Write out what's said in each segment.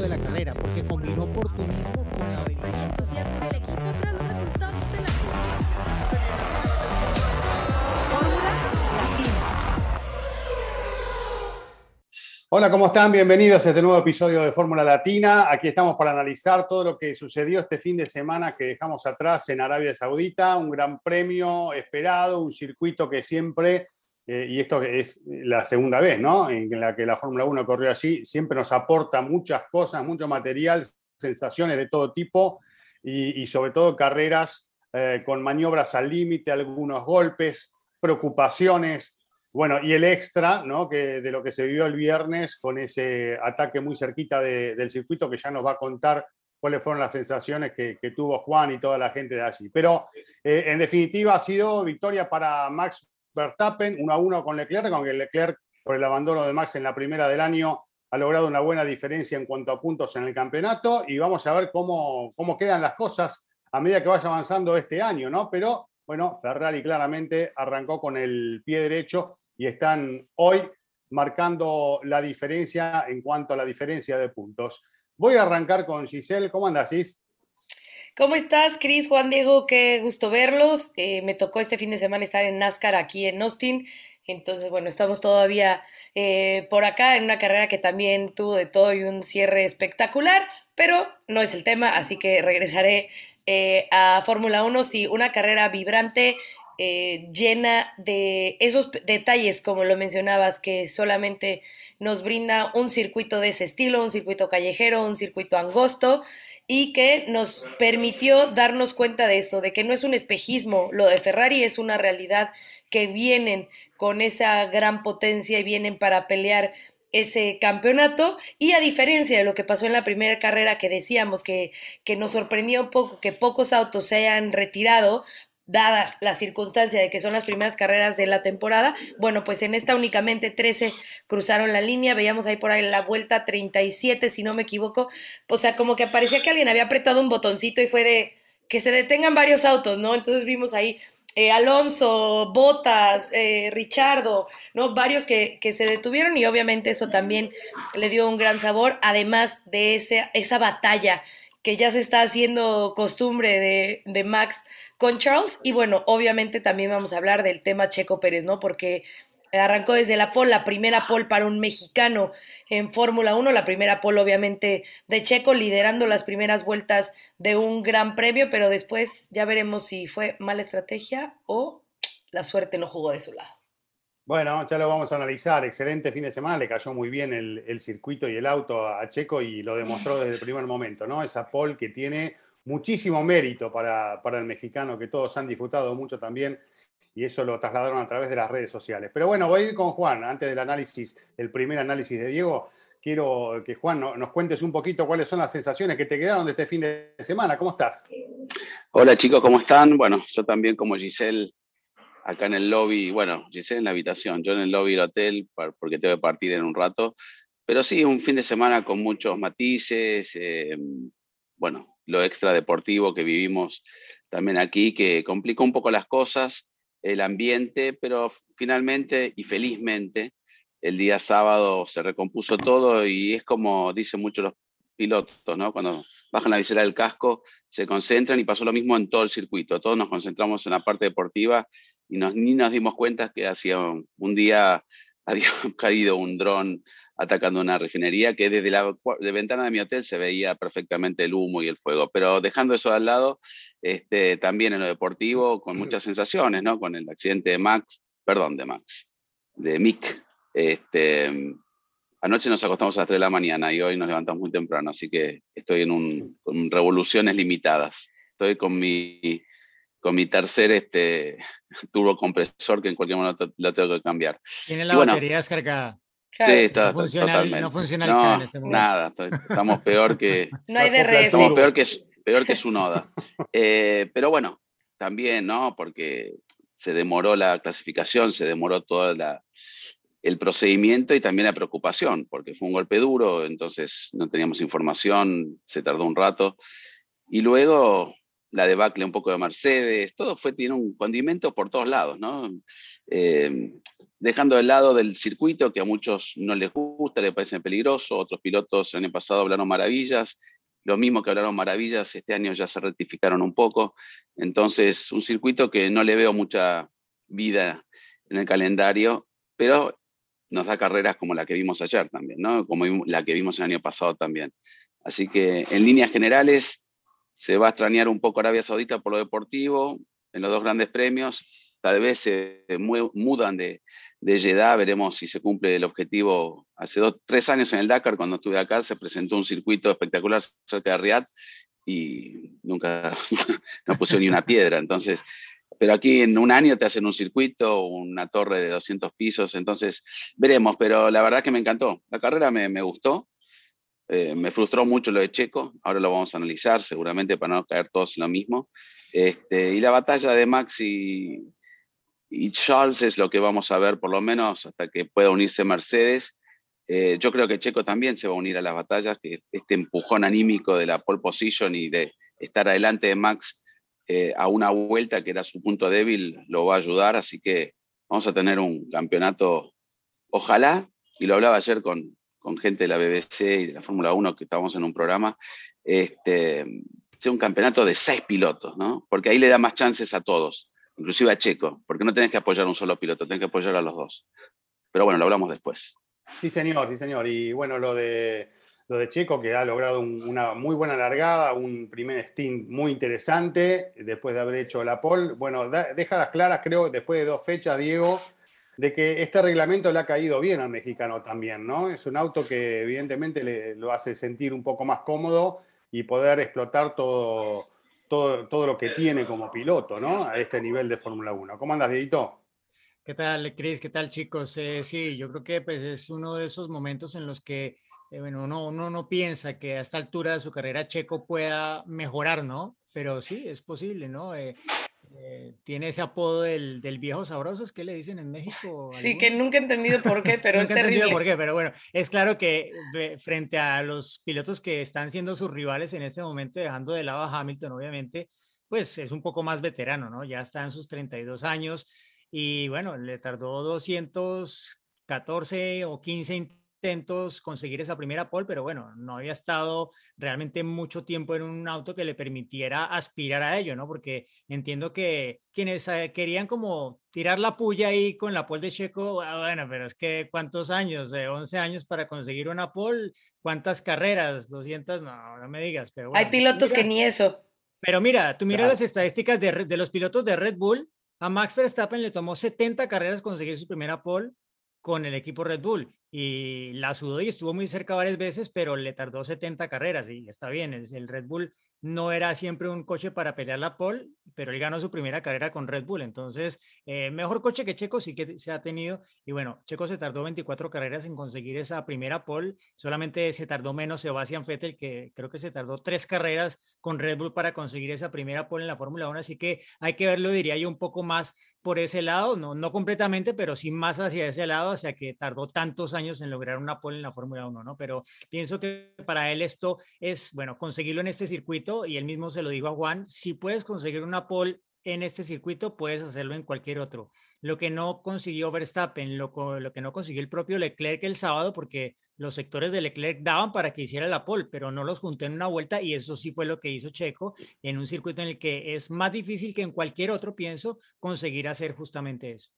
de la carrera, porque combinó oportunismo con la habilidad. entusiasmo en el equipo tras los resultados de la Fórmula Latina. Hola, ¿cómo están? Bienvenidos a este nuevo episodio de Fórmula Latina. Aquí estamos para analizar todo lo que sucedió este fin de semana que dejamos atrás en Arabia Saudita, un gran premio esperado, un circuito que siempre, eh, y esto es la segunda vez, ¿no? En la que la Fórmula 1 corrió así, siempre nos aporta muchas cosas, mucho material, sensaciones de todo tipo y, sobre todo carreras eh, con maniobras al límite, algunos golpes, preocupaciones, bueno, y el extra, ¿no? Que de lo que se vivió el viernes con ese ataque muy cerquita de- del circuito que ya nos va a contar cuáles fueron las sensaciones que, que tuvo Juan y toda la gente de allí. Pero eh, en definitiva ha sido victoria para Max Verstappen, 1 a 1 con Leclerc, aunque Leclerc por el abandono de Max en la primera del año ha logrado una buena diferencia en cuanto a puntos en el campeonato y vamos a ver cómo, cómo quedan las cosas a medida que vaya avanzando este año, ¿no? Pero bueno, Ferrari claramente arrancó con el pie derecho y están hoy marcando la diferencia en cuanto a la diferencia de puntos. Voy a arrancar con Giselle. ¿Cómo andas, Gis? ¿Cómo estás, Cris, Juan Diego? Qué gusto verlos. Eh, me tocó este fin de semana estar en NASCAR aquí en Austin. Entonces, bueno, estamos todavía eh, por acá en una carrera que también tuvo de todo y un cierre espectacular, pero no es el tema, así que regresaré eh, a Fórmula 1. Sí, una carrera vibrante, llena de esos detalles, como lo mencionabas, que solamente nos brinda un circuito de ese estilo, un circuito callejero, un circuito angosto y que nos permitió darnos cuenta de eso, de que no es un espejismo, lo de Ferrari es una realidad que vienen con esa gran potencia y vienen para pelear ese campeonato. Y a diferencia de lo que pasó en la primera carrera que decíamos que, que nos sorprendió un poco que pocos autos se hayan retirado, dada la circunstancia de que son las primeras carreras de la temporada, bueno, pues en esta únicamente 13 cruzaron la línea, veíamos ahí por ahí la vuelta 37, si no me equivoco, o sea, como que parecía que alguien había apretado un botoncito y fue de que se detengan varios autos, ¿no? Entonces vimos ahí eh, Alonso, Botas, eh, Richardo, ¿no? Varios que, que se detuvieron y obviamente eso también le dio un gran sabor, además de ese, esa batalla que ya se está haciendo costumbre de, de Max con Charles. Y bueno, obviamente también vamos a hablar del tema Checo Pérez, ¿no? Porque arrancó desde la pole, la primera pole para un mexicano en Fórmula 1, la primera pole obviamente de Checo, liderando las primeras vueltas de un gran premio, pero después ya veremos si fue mala estrategia o la suerte no jugó de su lado. Bueno, ya lo vamos a analizar. Excelente fin de semana. Le cayó muy bien el, el circuito y el auto a Checo y lo demostró desde el primer momento, ¿no? Esa pole que tiene muchísimo mérito para, para el mexicano, que todos han disfrutado mucho también y eso lo trasladaron a través de las redes sociales. Pero bueno, voy a ir con Juan. Antes del análisis, el primer análisis de Diego, quiero que Juan no- nos cuentes un poquito cuáles son las sensaciones que te quedaron de este fin de semana. ¿Cómo estás? Hola chicos, ¿cómo están? Bueno, yo también como Giselle, acá en el lobby, bueno, Giselle en la habitación, yo en el lobby del hotel porque tengo que partir en un rato, pero sí, un fin de semana con muchos matices, eh, bueno, lo extra deportivo que vivimos también aquí, que complicó un poco las cosas, el ambiente, pero finalmente y felizmente el día sábado se recompuso todo y es como dicen muchos los pilotos, ¿no? Cuando bajan la visera del casco, se concentran y pasó lo mismo en todo el circuito. Todos nos concentramos en la parte deportiva y nos, ni nos dimos cuenta que hacía un día había caído un dron atacando una refinería que desde la de ventana de mi hotel se veía perfectamente el humo y el fuego. Pero dejando eso al lado, este, también en lo deportivo, con muchas sensaciones, ¿no? Con el accidente de Max, perdón, de Max, de Mick. Este, anoche nos acostamos a las 3 de la mañana y hoy nos levantamos muy temprano, así que estoy en un, con revoluciones limitadas. Estoy con mi, con mi tercer este, turbocompresor que en cualquier momento lo tengo que cambiar. Tiene la bueno, batería descargada. Sí, está, no funciona, el- totalmente. no funciona el No, CAN en este momento. nada, estamos peor que, No hay DRS. estamos peor que, su- peor que su noda. Eh, pero bueno, también, ¿no? Porque se demoró la clasificación, se demoró todo la, el procedimiento y también la preocupación, porque fue un golpe duro, entonces no teníamos información, se tardó un rato. Y luego la debacle un poco de Mercedes, todo fue, tiene un condimento por todos lados, ¿no? eh, dejando de lado del circuito que a muchos no les gusta, les parece peligroso, otros pilotos el año pasado hablaron maravillas, lo mismo que hablaron maravillas, este año ya se rectificaron un poco, entonces un circuito que no le veo mucha vida en el calendario, pero nos da carreras como la que vimos ayer también, ¿no? como la que vimos el año pasado también. Así que en líneas generales se va a extrañar un poco Arabia Saudita por lo deportivo, en los dos grandes premios, tal vez se mudan de, de Jeddah, veremos si se cumple el objetivo. Hace dos, tres años en el Dakar, cuando estuve acá, se presentó un circuito espectacular cerca de Riyadh y nunca no pusieron ni una piedra. Entonces, pero aquí en un año te hacen un circuito, una torre de 200 pisos, entonces veremos, pero la verdad que me encantó. La carrera me, me gustó, eh, me frustró mucho lo de Checo, ahora lo vamos a analizar seguramente para no caer todos en lo mismo. Este, y la batalla de Max y, y Charles es lo que vamos a ver por lo menos hasta que pueda unirse Mercedes. Eh, yo creo que Checo también se va a unir a las batallas, que este empujón anímico de la pole position y de estar adelante de Max eh, a una vuelta que era su punto débil lo va a ayudar, así que vamos a tener un campeonato, ojalá, y lo hablaba ayer con, con gente de la BBC y de la Fórmula 1 que estábamos en un programa, este, sea un campeonato de seis pilotos, ¿no? Porque ahí le da más chances a todos inclusive a Checo, porque no tenés que apoyar a un solo piloto, tenés que apoyar a los dos. Pero bueno, lo hablamos después. Sí, señor, sí, señor. Y bueno, lo de, lo de Checo, que ha logrado una muy buena largada, un primer stint muy interesante, después de haber hecho la pole. Bueno, deja las claras, creo, después de dos fechas, Diego, de que este reglamento le ha caído bien al mexicano también, ¿no? Es un auto que evidentemente le, lo hace sentir un poco más cómodo y poder explotar todo, todo, todo lo que tiene como piloto, ¿no? A este nivel de Fórmula 1. ¿Cómo andas, Dieguito? ¿Qué tal, Cris? ¿Qué tal, chicos? Eh, sí, yo creo que pues, es uno de esos momentos en los que eh, bueno, uno, uno no piensa que a esta altura de su carrera Checo pueda mejorar, ¿no? Pero sí, es posible, ¿no? Eh, eh, tiene ese apodo del, del, viejo sabroso, ¿es que le dicen en México? Sí, que nunca he entendido por qué, pero es terrible. entendido por qué, pero bueno, es claro que frente a los pilotos que están siendo sus rivales en este momento, dejando de lado a Hamilton, obviamente, pues es un poco más veterano, ¿no? Ya está en sus 32 años y bueno, le tardó 214 o 15 intentos conseguir esa primera pole, pero bueno, no había estado realmente mucho tiempo en un auto que le permitiera aspirar a ello, ¿no? Porque entiendo que quienes eh, querían como tirar la puya ahí con la pole de Checo, ah, bueno, pero es que cuántos años, de 11 años para conseguir una pole, cuántas carreras, 200, no, no me digas, pero Hay pilotos que ni eso. Pero mira, tú miras las estadísticas de, de los pilotos de Red Bull, a Max Verstappen le tomó 70 carreras conseguir su primera pole con el equipo Red Bull y la sudó y estuvo muy cerca varias veces, pero le tardó 70 carreras y está bien, el Red Bull no era siempre un coche para pelear la pole, pero él ganó su primera carrera con Red Bull, entonces eh, mejor coche que Checo sí que se ha tenido y bueno, Checo se tardó 24 carreras en conseguir esa primera pole, solamente se tardó menos Sebastian Vettel que creo que se tardó tres carreras con Red Bull para conseguir esa primera pole en la Fórmula 1, así que hay que verlo diría yo un poco más por ese lado, no, no completamente, pero sí más hacia ese lado, hacia que tardó tantos años en lograr una pole en la Fórmula 1, ¿no? Pero pienso que para él esto es, bueno, conseguirlo en este circuito y él mismo se lo digo a Juan, si puedes conseguir una pole en este circuito, puedes hacerlo en cualquier otro. Lo que no consiguió Verstappen, lo, lo, que no consiguió el propio Leclerc el sábado, porque los sectores de Leclerc daban para que hiciera la pole, pero no los junté en una vuelta y eso sí fue lo que hizo Checo en un circuito en el que es más difícil que en cualquier otro, pienso, conseguir hacer justamente eso.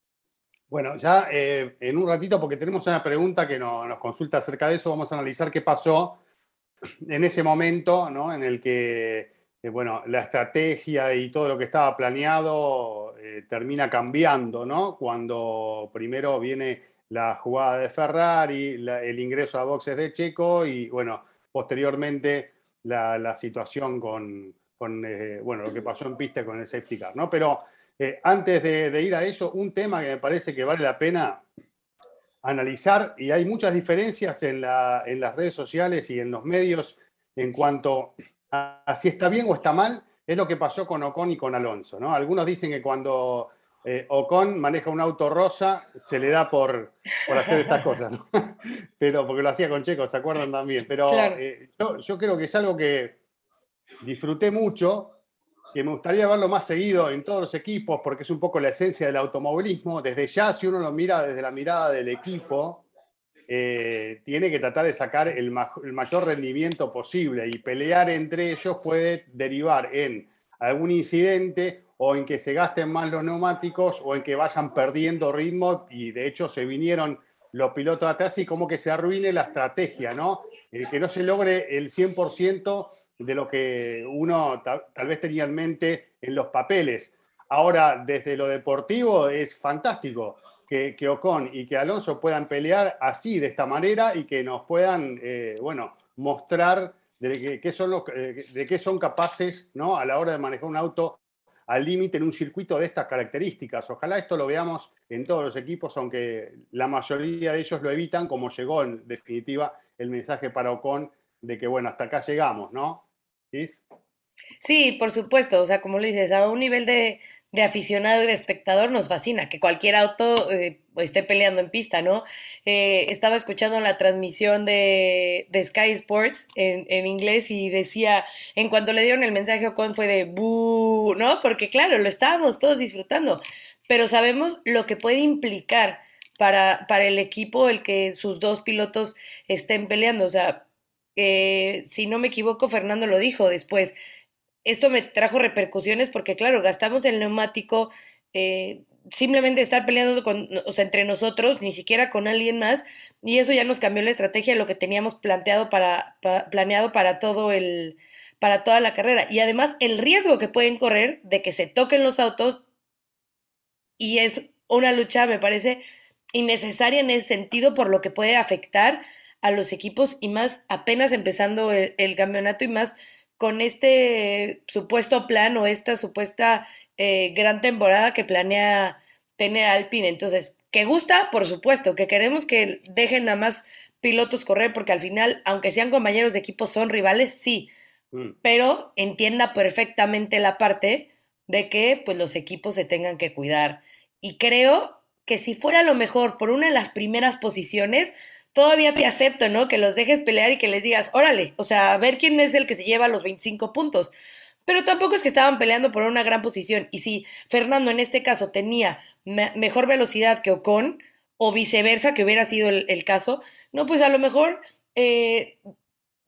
Bueno, ya eh, en un ratito, porque tenemos una pregunta que nos consulta acerca de eso, vamos a analizar qué pasó en ese momento, ¿no? En el que, eh, bueno, la estrategia y todo lo que estaba planeado eh, termina cambiando, ¿no? Cuando primero viene la jugada de Ferrari, el ingreso a boxes de Checo y, bueno, posteriormente la, situación con, eh, bueno, lo que pasó en pista con el safety car, ¿no? Pero antes de, de ir a eso, un tema que me parece que vale la pena analizar y hay muchas diferencias en, las redes sociales y en los medios en cuanto a, si está bien o está mal, es lo que pasó con Ocon y con Alonso. ¿no? Algunos dicen que cuando eh, Ocon maneja un auto rosa, se le da por, hacer estas cosas, pero porque lo hacía con Checo, ¿se acuerdan también? Pero eh, yo, creo que es algo que disfruté mucho que me gustaría verlo más seguido en todos los equipos, porque es un poco la esencia del automovilismo. Desde ya, si uno lo mira desde la mirada del equipo, eh, tiene que tratar de sacar el, el mayor rendimiento posible y pelear entre ellos puede derivar en algún incidente o en que se gasten más los neumáticos o en que vayan perdiendo ritmo y de hecho se vinieron los pilotos atrás y como que se arruine la estrategia, ¿no? Eh, que no se logre el 100% de lo que uno ta- tal vez tenía en mente en los papeles. Ahora, desde lo deportivo es fantástico que, que Ocon y que Alonso puedan pelear así, de esta manera, y que nos puedan, eh, bueno, mostrar de qué, qué son los, eh, de qué son capaces, ¿no? A la hora de manejar un auto al límite en un circuito de estas características. Ojalá esto lo veamos en todos los equipos, aunque la mayoría de ellos lo evitan, como llegó en definitiva el mensaje para Ocon de que, bueno, hasta acá llegamos, ¿no? Sí, por supuesto, o sea, como le dices, a un nivel de, de aficionado y de espectador nos fascina que cualquier auto eh, esté peleando en pista, ¿no? Eh, estaba escuchando la transmisión de, de Sky Sports en, en inglés y decía, en cuanto le dieron el mensaje a Ocon fue de "Bú", ¿no? Porque claro, lo estábamos todos disfrutando, pero sabemos lo que puede implicar para, para el equipo el que sus dos pilotos estén peleando, o sea, si no me equivoco, Fernando lo dijo después esto me trajo repercusiones porque, claro, gastamos el neumático eh, simplemente estar peleando con, o sea, entre nosotros, ni siquiera con alguien más, y eso ya nos cambió la estrategia de lo que teníamos planeado para todo el, para toda la carrera. Y además el riesgo que pueden correr de que se toquen los autos, y es una lucha, me parece, innecesaria en ese sentido por lo que puede afectar a los equipos y más apenas empezando el, el campeonato y más con este supuesto plan o esta supuesta eh, gran temporada que planea tener Alpine. Entonces, que gusta, por supuesto, que queremos que dejen a más pilotos correr, porque al final, aunque sean compañeros de equipo, son rivales, sí, Mm. pero entienda perfectamente la parte de que pues los equipos se tengan que cuidar. Y creo que si fuera lo mejor por una de las primeras posiciones, todavía te acepto, ¿no? Que los dejes pelear y que les digas, órale, o sea, a ver quién es el que se lleva los 25 puntos. Pero tampoco es que estaban peleando por una gran posición. Y si Fernando en este caso tenía me- mejor velocidad que Ocon, o viceversa, que hubiera sido el, el caso, no, pues a lo mejor eh,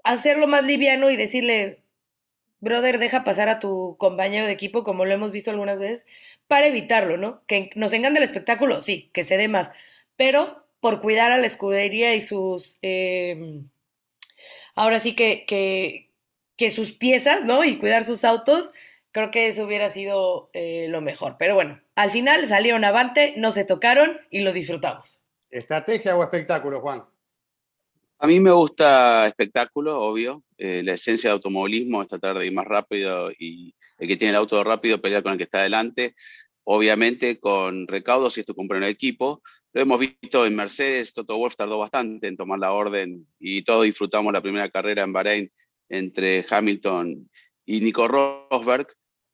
hacerlo más liviano y decirle, brother, deja pasar a tu compañero de equipo, como lo hemos visto algunas veces, para evitarlo, ¿no? Que nos encanta el espectáculo, sí, que se dé más, pero por cuidar a la escudería y sus, eh, ahora sí que, que, que sus piezas, ¿no? Y cuidar sus autos, creo que eso hubiera sido eh, lo mejor. Pero bueno, al final salieron avante, no se tocaron y lo disfrutamos. ¿Estrategia o espectáculo, Juan? A mí me gusta espectáculo, obvio. Eh, la esencia del automovilismo es tratar de ir más rápido y el que tiene el auto rápido pelear con el que está adelante. Obviamente con recaudos si esto cumple en el equipo. Lo hemos visto en Mercedes, Toto Wolff tardó bastante en tomar la orden y todos disfrutamos la primera carrera en Bahrein entre Hamilton y Nico Rosberg.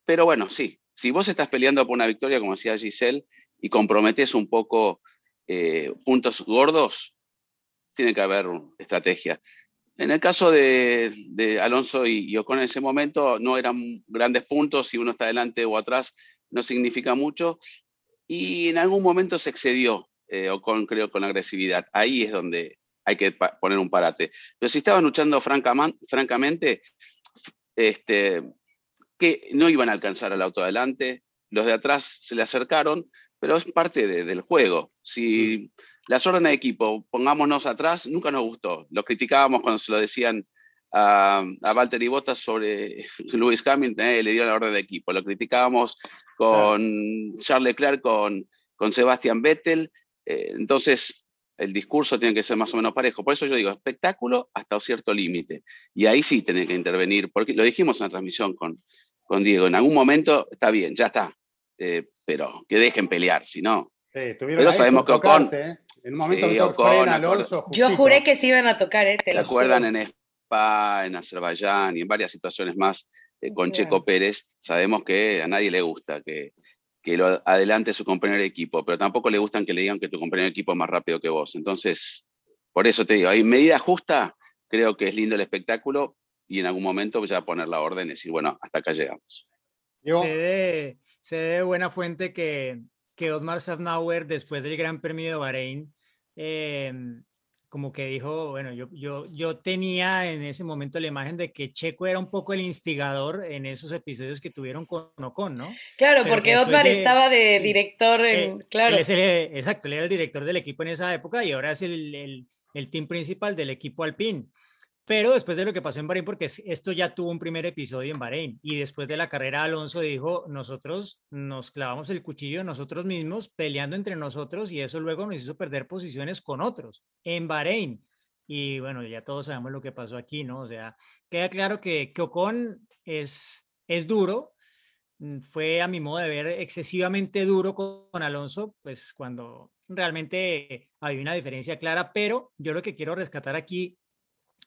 Pero bueno, sí, si vos estás peleando por una victoria, como decía Giselle, y comprometes un poco eh, puntos gordos, tiene que haber estrategia. En el caso de, de Alonso y, y, Ocon en ese momento no eran grandes puntos, si uno está adelante o atrás no significa mucho, y en algún momento se excedió eh, Ocon, creo, con agresividad. Ahí es donde hay que poner un parate. Pero si estaban luchando francamente, este, que no iban a alcanzar al auto adelante, los de atrás se le acercaron, pero es parte de, del juego. Si las órdenes de equipo, pongámonos atrás, nunca nos gustó. Lo criticábamos cuando se lo decían a, a Valtteri Bottas sobre Lewis Hamilton, eh, le dio la orden de equipo. Lo criticábamos con. Charles Leclerc, con, con Sebastian Vettel. Eh, entonces, el discurso tiene que ser más o menos parejo. Por eso yo digo, espectáculo hasta un cierto límite. Y ahí sí tiene que intervenir, porque lo dijimos en la transmisión con, con Diego, en algún momento está bien, ya está, eh, pero que dejen pelear, si no. Sí, pero sabemos que Ocon... ¿eh? En un momento sí, Ocon, frena Alonso. Yo juré que se iban a tocar, ¿eh? Te lo acuerdan en Spa, en Azerbaiyán y en varias situaciones más eh, con. Checo Pérez? Sabemos que a nadie le gusta que, que lo adelante su compañero de equipo, pero tampoco le gustan que le digan que tu compañero de equipo es más rápido que vos. Entonces, por eso te digo, hay medida justa, creo que es lindo el espectáculo y en algún momento ya poner la orden y decir, bueno, hasta acá llegamos. Sé de buena fuente que, que Otmar Safnauer, después del Gran Premio de Bahrein, em, como que dijo, bueno, yo, yo, yo tenía en ese momento la imagen de que Checo era un poco el instigador en esos episodios que tuvieron con Ocon, ¿no? Claro, Pero porque Otmar de- estaba de director Eh, en, claro. él es el- exacto, él era el director del equipo en esa época y ahora es el, el, el team principal del equipo Alpine. Pero después de lo que pasó en Bahrein, porque es- esto ya tuvo un primer episodio en Bahrein, y después de la carrera Alonso dijo, nosotros nos clavamos el cuchillo nosotros mismos, peleando entre nosotros, y eso luego nos hizo perder posiciones con otros en Bahrein. Y bueno, ya todos sabemos lo que pasó aquí, ¿no? O sea, queda claro que, que Ocon es, es duro, mm, fue a mi modo de ver excesivamente duro con, Alonso, pues cuando realmente había una diferencia clara, pero yo lo que quiero rescatar aquí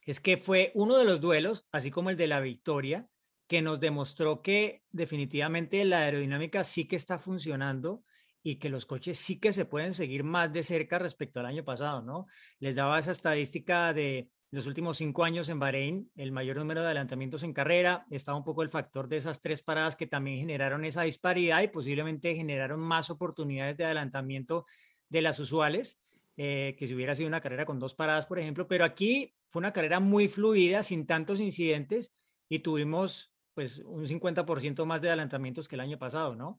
es que fue uno de los duelos, así como el de la victoria, que nos demostró que definitivamente la aerodinámica sí que está funcionando y que los coches sí que se pueden seguir más de cerca respecto al año pasado, ¿no? Les daba esa estadística de los últimos cinco años en Bahrein, el mayor número de adelantamientos en carrera, estaba un poco el factor de esas tres paradas que también generaron esa disparidad y posiblemente generaron más oportunidades de adelantamiento de las usuales, eh, que si hubiera sido una carrera con dos paradas, por ejemplo, pero aquí fue una carrera muy fluida, sin tantos incidentes y tuvimos pues un 50% más de adelantamientos que el año pasado, ¿no?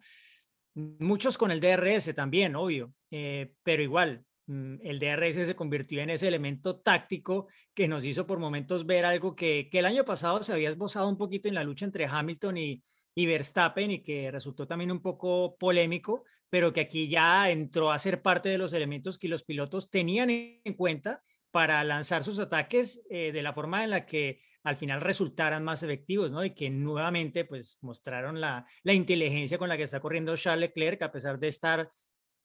Muchos con el DRS también, obvio, eh, pero igual, mm, el DRS se convirtió en ese elemento táctico que nos hizo por momentos ver algo que, que el año pasado se había esbozado un poquito en la lucha entre Hamilton y, y Verstappen y que resultó también un poco polémico, pero que aquí ya entró a ser parte de los elementos que los pilotos tenían en cuenta para lanzar sus ataques eh, de la forma en la que al final resultaran más efectivos, ¿no? Y que nuevamente pues mostraron la, la inteligencia con la que está corriendo Charles Leclerc, a pesar de estar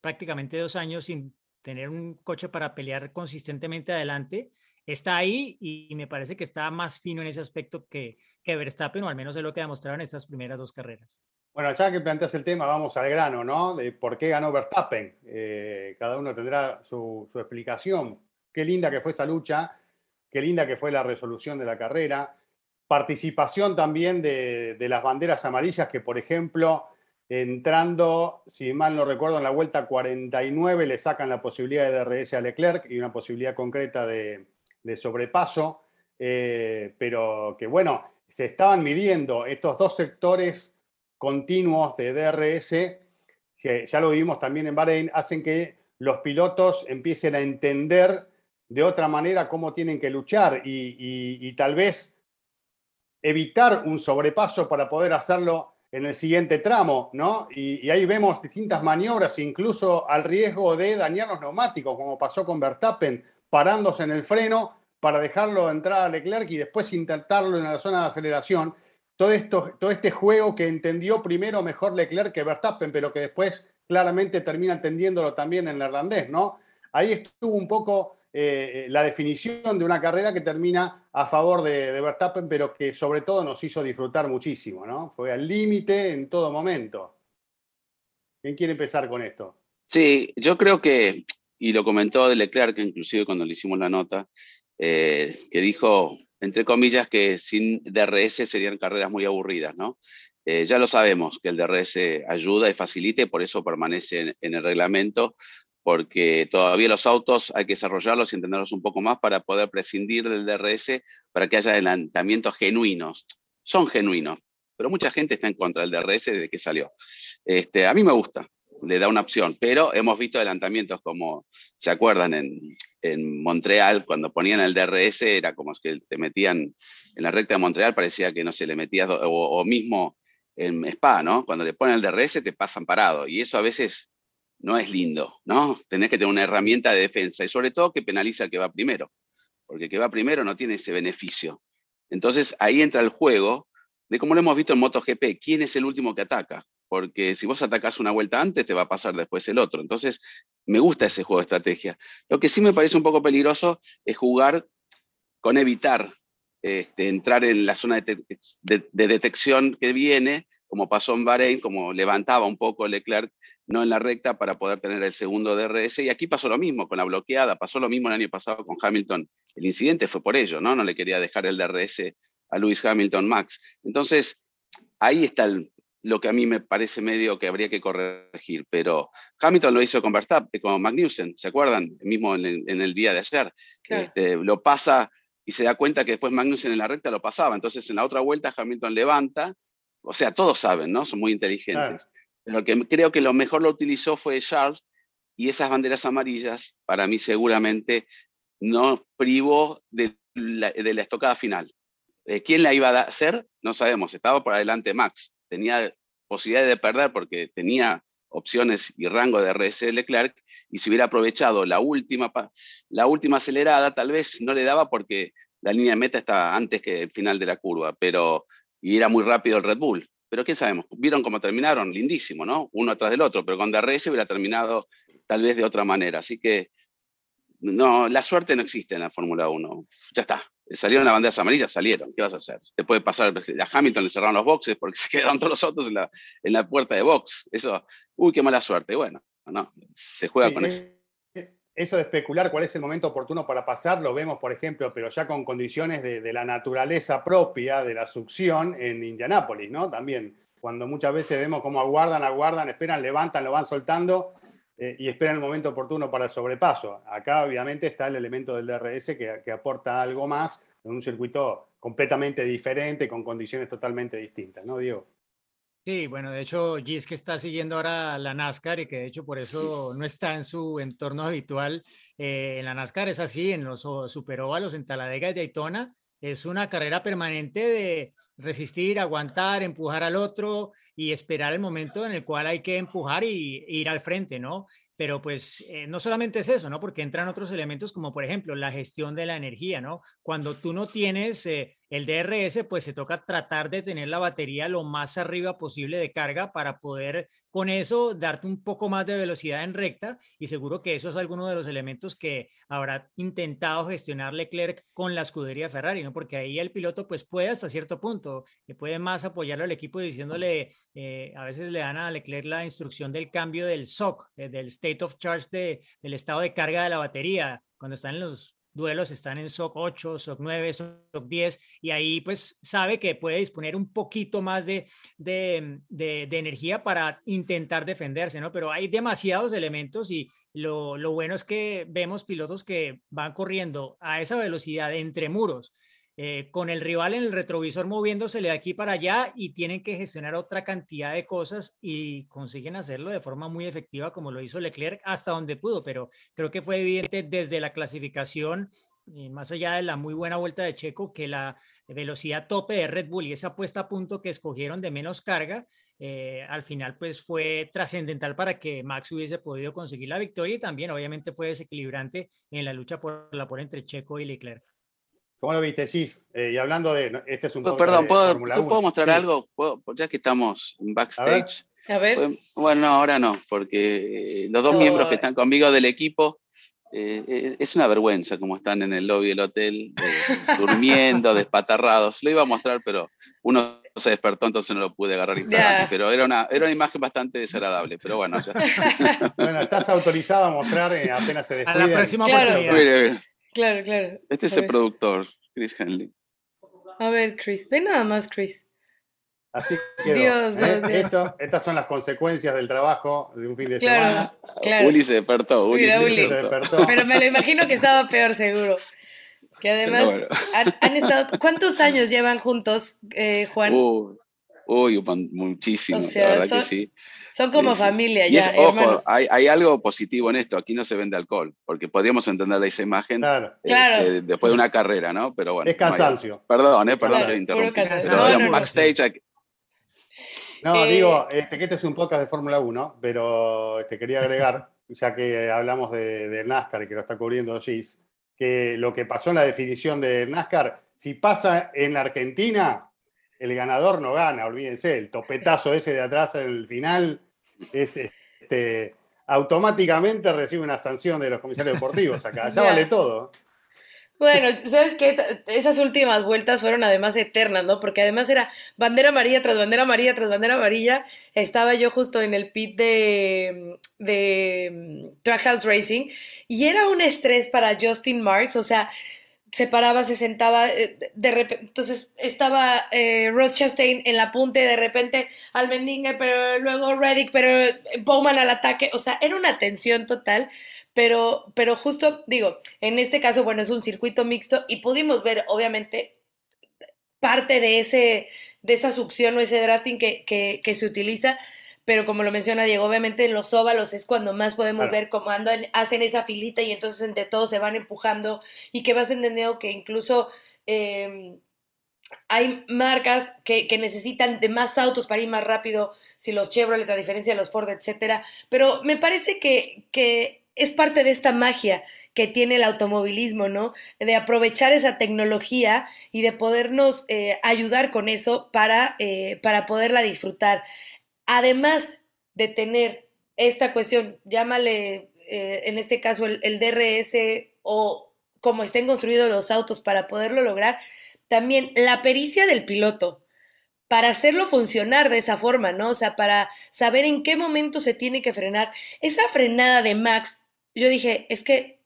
prácticamente dos años sin tener un coche para pelear consistentemente adelante, está ahí y, me parece que está más fino en ese aspecto que, que Verstappen, o al menos es lo que demostraron estas primeras dos carreras. Bueno, ya que planteas el tema, vamos al grano, ¿no? De por qué ganó Verstappen. Eh, cada uno tendrá su, su explicación. Qué linda que fue esa lucha, qué linda que fue la resolución de la carrera. Participación también de, las banderas amarillas que, por ejemplo, entrando, si mal no recuerdo, en la vuelta 49 le sacan la posibilidad de DRS a Leclerc y una posibilidad concreta de, de sobrepaso, eh, pero que bueno, se estaban midiendo estos dos sectores continuos de DRS, que ya lo vimos también en Bahrein, hacen que los pilotos empiecen a entender de otra manera cómo tienen que luchar y, tal vez evitar un sobrepaso para poder hacerlo en el siguiente tramo, ¿no? Y, ahí vemos distintas maniobras, incluso al riesgo de dañar los neumáticos, como pasó con Verstappen, parándose en el freno para dejarlo entrar a Leclerc y después intentarlo en la zona de aceleración. Todo, esto, todo este juego que entendió primero mejor Leclerc que Verstappen, pero que después claramente termina entendiéndolo también en neerlandés, ¿no? Ahí estuvo un poco eh, la definición de una carrera que termina a favor de, Verstappen, pero que sobre todo nos hizo disfrutar muchísimo, ¿no? Fue al límite en todo momento. ¿Quién quiere empezar con esto? Sí, yo creo que, y lo comentó de Leclerc, inclusive cuando le hicimos la nota, eh, que dijo, entre comillas, que sin DRS serían carreras muy aburridas, ¿no? Eh, ya lo sabemos, que el DRS ayuda y facilita y por eso permanece en el reglamento, porque todavía los autos hay que desarrollarlos y entenderlos un poco más para poder prescindir del DRS, para que haya adelantamientos genuinos. Son genuinos, pero mucha gente está en contra del DRS desde que salió. Este, a mí me gusta, le da una opción, pero hemos visto adelantamientos como, ¿se acuerdan? En, Montreal, cuando ponían el DRS, era como que te metían en la recta de Montreal, parecía que no se le metías, o, o mismo en Spa, ¿no? Cuando le ponen el DRS te pasan parado, y eso a veces no es lindo, ¿no? Tenés que tener una herramienta de defensa y sobre todo que penaliza al que va primero, porque el que va primero no tiene ese beneficio. Entonces ahí entra el juego de como lo hemos visto en MotoGP, quién es el último que ataca, porque si vos atacás una vuelta antes te va a pasar después el otro. Entonces me gusta ese juego de estrategia. Lo que sí me parece un poco peligroso es jugar con evitar este, entrar en la zona de, de, de detección que viene como pasó en Bahrein, como levantaba un poco Leclerc, no en la recta para poder tener el segundo DRS. Y aquí pasó lo mismo con la bloqueada, pasó lo mismo el año pasado con Hamilton. El incidente fue por ello, ¿no? No le quería dejar el DRS a Lewis Hamilton Max. Entonces, ahí está el, lo que a mí me parece medio que habría que corregir, pero Hamilton lo hizo con Verstappen, con Magnussen, ¿se acuerdan? Mismo en el, en el día de ayer. Claro. Este, lo pasa y se da cuenta que después Magnussen en la recta lo pasaba. Entonces en la otra vuelta Hamilton levanta, o sea, todos saben, ¿no? Son muy inteligentes. Pero que creo que lo mejor lo utilizó fue Charles y esas banderas amarillas, para mí seguramente no privó de la, de la estocada final. Eh, ¿Quién la iba a hacer? No sabemos. Estaba por adelante Max. Tenía posibilidad de perder porque tenía opciones y rango de RS Leclerc y si hubiera aprovechado la última, la última acelerada, tal vez no le daba porque la línea de meta está antes que el final de la curva, pero y era muy rápido el Red Bull. Pero qué sabemos, vieron cómo terminaron, lindísimo, ¿no? Uno atrás del otro, pero con DRS hubiera terminado tal vez de otra manera. Así que no, la suerte no existe en la Fórmula 1. Ya está. Salieron las banderas amarillas, salieron. ¿Qué vas a hacer? Te puede pasar, a Hamilton le cerraron los boxes porque se quedaron todos los otros en la, en la puerta de box. Eso, uy, qué mala suerte. Bueno, no, se juega Sí, con eso. Eso de especular cuál es el momento oportuno para pasar, lo vemos, por ejemplo, pero ya con condiciones de, la naturaleza propia de la succión en Indianápolis, ¿no? También, cuando muchas veces vemos cómo aguardan, aguardan, esperan, levantan, lo van soltando eh, y esperan el momento oportuno para el sobrepaso. Acá, obviamente, está el elemento del DRS que, que aporta algo más en un circuito completamente diferente, con condiciones totalmente distintas, ¿no, Diego? Sí, bueno, de hecho, Gis que está siguiendo ahora la NASCAR y que de hecho por eso no está en su entorno habitual. eh, en la NASCAR es así, en los superóvalos, en Talladega y Daytona, es una carrera permanente de resistir, aguantar, empujar al otro y esperar el momento en el cual hay que empujar y, ir al frente, ¿no? Pero pues eh, no solamente es eso, ¿no? Porque entran otros elementos como por ejemplo la gestión de la energía, ¿no? Cuando tú no tienes eh, el DRS, pues se toca tratar de tener la batería lo más arriba posible de carga para poder con eso darte un poco más de velocidad en recta y seguro que eso es alguno de los elementos que habrá intentado gestionar Leclerc con la escudería Ferrari, ¿no? Porque ahí el piloto pues puede hasta cierto punto, que puede más apoyarlo al equipo diciéndole, eh, a veces le dan a Leclerc la instrucción del cambio del SOC, eh, del state of charge de, del estado de carga de la batería, cuando están en los duelos están en SOC 8, SOC 9, SOC 10, y ahí pues sabe que puede disponer un poquito más de, de, de, de energía para intentar defenderse, ¿no? Pero hay demasiados elementos y lo, lo bueno es que vemos pilotos que van corriendo a esa velocidad entre muros. Eh, con el rival en el retrovisor moviéndosele de aquí para allá y tienen que gestionar otra cantidad de cosas y consiguen hacerlo de forma muy efectiva como lo hizo Leclerc hasta donde pudo, pero creo que fue evidente desde la clasificación, y más allá de la muy buena vuelta de Checo, que la velocidad tope de Red Bull y esa puesta a punto que escogieron de menos carga, eh, al final pues fue trascendental para que Max hubiese podido conseguir la victoria y también obviamente fue desequilibrante en la lucha por la por entre Checo y Leclerc. ¿Cómo lo viste, Cis? Eh, y hablando de. Este es un Pues, Perdón, ¿puedo, Fórmula ¿tú 1. puedo mostrar Sí. algo? ¿Puedo- ya que estamos en backstage. A ver. Bueno, no, ahora no, porque eh, los dos No. miembros que están conmigo del equipo, eh, es una vergüenza como están en el lobby del hotel, eh, durmiendo, despatarrados. Lo iba a mostrar, pero uno se despertó, entonces no lo pude agarrar. Ya. Pero era una, era una imagen bastante desagradable. Pero bueno, ya. Bueno, estás autorizado a mostrar eh, apenas se A descuiden. la próxima Claro. Claro, claro. Este es el productor, Chris Henley. A ver, Chris. Ve nada más, Chris. Así. Dios, ¿eh? Dios. Esto- estas son las consecuencias del trabajo de un fin de Claro, semana. claro. Uli se despertó, Uli Mira, se Uli. Se despertó. Pero me lo imagino que estaba peor, seguro. Que además bueno. han, han estado. ¿Cuántos años llevan juntos, eh, Juan? Uy, muchísimo, O sea, la verdad son- que sí. Son como sí, sí. familia Y ya, es, ojo, hay, hay algo positivo en esto, aquí no se vende alcohol, porque podríamos entender esa imagen Claro. eh, Claro. eh, después de una carrera, ¿no? Pero bueno. Es no hay- cansancio. perdón, eh, perdón Claro, que interrumpí. cansancio. Pero No, digamos, no, no. backstage, aquí- No, Eh, digo, este, que este es un podcast de Fórmula 1, pero te quería agregar, ya que hablamos de, de NASCAR y que lo está cubriendo Gis, que lo que pasó en la definición de NASCAR, si pasa en la Argentina, el ganador no gana, olvídense, el topetazo ese de atrás en el final es este, automáticamente recibe una sanción de los comisarios deportivos acá, ya vale todo. Bueno, ¿sabes qué? T- Esas últimas vueltas fueron además eternas, ¿no? Porque además era bandera amarilla tras bandera amarilla tras bandera amarilla. Estaba yo justo en el pit de, de mm, Trackhouse Racing y era un estrés para Justin Marks. O sea, se paraba, se sentaba, eh, de repente, entonces estaba eh, Ross Chastain en la punta y de repente Almendingue, pero luego Reddick, pero Bowman al ataque, o sea, era una tensión total, pero, pero justo digo, en este caso, bueno, es un circuito mixto y pudimos ver, obviamente, parte de, ese, de esa succión o ese drafting que, que se utiliza, pero como lo menciona Diego, obviamente en los óvalos es cuando más podemos Claro. ver cómo andan, hacen esa filita y entonces entre todos se van empujando y que vas entendiendo que incluso eh, hay marcas que, que necesitan de más autos para ir más rápido, si los Chevrolet, a diferencia de los Ford, etcétera, pero me parece que, que es parte de esta magia que tiene el automovilismo, ¿no? De aprovechar esa tecnología y de podernos eh, ayudar con eso para, eh, para poderla disfrutar. Además de tener esta cuestión, llámale eh, en este caso el, el DRS o como estén construidos los autos para poderlo lograr, también la pericia del piloto para hacerlo funcionar de esa forma, ¿no? O sea, para saber en qué momento se tiene que frenar. Esa frenada de Max, yo dije, es que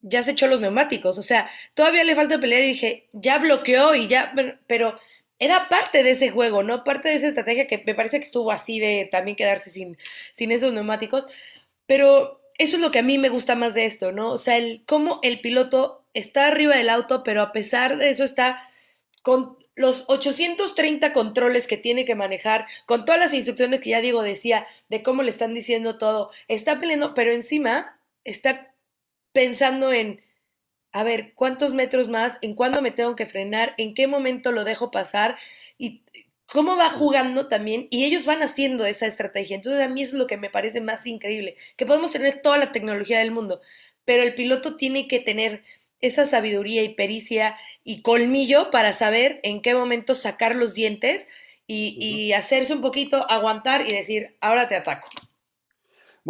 ya se echó los neumáticos, o sea, todavía le falta pelear y dije, ya bloqueó y ya, pero, pero era parte de ese juego, ¿no? Parte de esa estrategia que me parece que estuvo así de también quedarse sin, sin esos neumáticos, pero eso es lo que a mí me gusta más de esto, ¿no? O sea, el cómo el piloto está arriba del auto, pero a pesar de eso está con los 830 controles que tiene que manejar, con todas las instrucciones que ya Diego decía, de cómo le están diciendo todo, está peleando, pero encima está pensando en, a ver, ¿cuántos metros más? ¿En cuándo me tengo que frenar? ¿En qué momento lo dejo pasar? Y cómo va jugando también, y ellos van haciendo esa estrategia. Entonces a mí eso es lo que me parece más increíble, que podemos tener toda la tecnología del mundo, pero el piloto tiene que tener esa sabiduría y pericia y colmillo para saber en qué momento sacar los dientes y, y hacerse un poquito, aguantar y decir, ahora te ataco.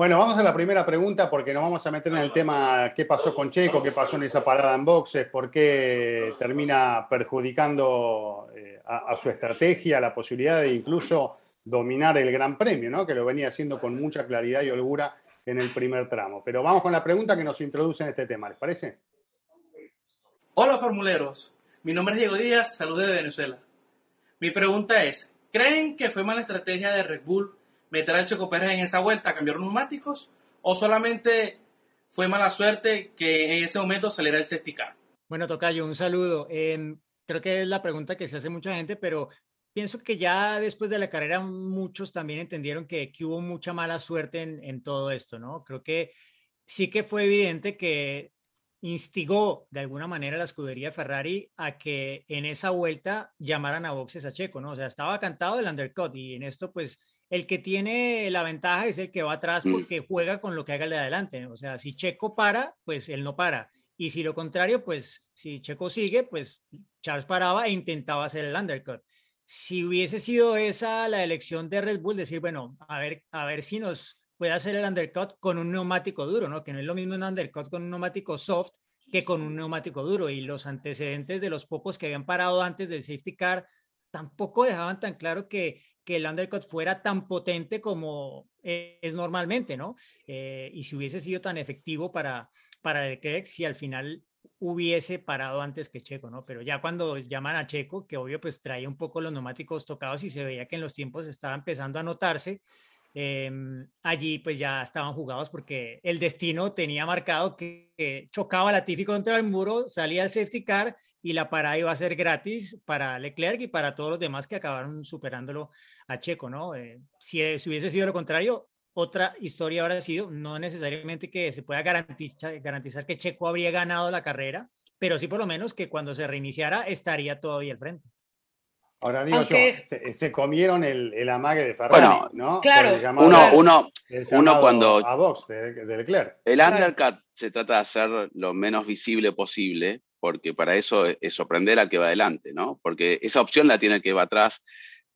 Bueno, vamos a la primera pregunta porque nos vamos a meter en el tema qué pasó con Checo, qué pasó en esa parada en boxes, por qué termina perjudicando eh, a, su estrategia, la posibilidad de incluso dominar el Gran Premio, ¿no? que lo venía haciendo con mucha claridad y holgura en el primer tramo. Pero vamos con la pregunta que nos introduce en este tema, ¿les parece? Hola formuleros, mi nombre es Diego Díaz, saludos de Venezuela. Mi pregunta es, ¿creen que fue mala estrategia de Red Bull meter al Checo Pérez en esa vuelta cambiar neumáticos? ¿O solamente fue mala suerte que en ese momento saliera el safety car? Bueno, Tocayo, un saludo. Eh, creo que es la pregunta que se hace mucha gente, pero pienso que ya después de la carrera muchos también entendieron que, que hubo mucha mala suerte en, en, todo esto, ¿no? Creo que sí que fue evidente que instigó de alguna manera la escudería Ferrari a que en esa vuelta llamaran a boxes a Checo, ¿no? O sea, estaba cantado el undercut y en esto pues el que tiene la ventaja es el que va atrás porque juega con lo que haga el de adelante. O sea, si Checo para, pues él no para. Y si lo contrario, pues si Checo sigue, pues Charles paraba e intentaba hacer el undercut. Si hubiese sido esa la elección de Red Bull, decir, bueno, a ver, a ver si nos puede hacer el undercut con un neumático duro, ¿no? Que no es lo mismo un undercut con un neumático soft que con un neumático duro. Y los antecedentes de los pocos que habían parado antes del safety car tampoco dejaban tan claro que, que el undercut fuera tan potente como es normalmente, ¿no? Eh, y si hubiese sido tan efectivo para, para Leclerc, si al final hubiese parado antes que Checo, ¿no? Pero ya cuando llaman a Checo, que obvio pues traía un poco los neumáticos tocados y se veía que en los tiempos estaba empezando a notarse, eh, allí pues ya estaban jugados porque el destino tenía marcado que, que chocaba la Tiffy contra el muro, salía el safety car y la parada iba a ser gratis para Leclerc y para todos los demás que acabaron superándolo a Checo, ¿no? Eh, si, si, hubiese sido lo contrario, otra historia habrá sido, no necesariamente que se pueda garantizar, garantizar que Checo habría ganado la carrera, pero sí por lo menos que cuando se reiniciara estaría todavía al frente. Ahora digo Aunque... yo, se, se, comieron el, el, amague de Ferrari, bueno, ¿no? Claro. Llamado, uno, uno, uno cuando... A box de, de Leclerc. El claro. undercut se trata de hacer lo menos visible posible, porque para eso es sorprender al que va adelante, ¿no? Porque esa opción la tiene el que va atrás,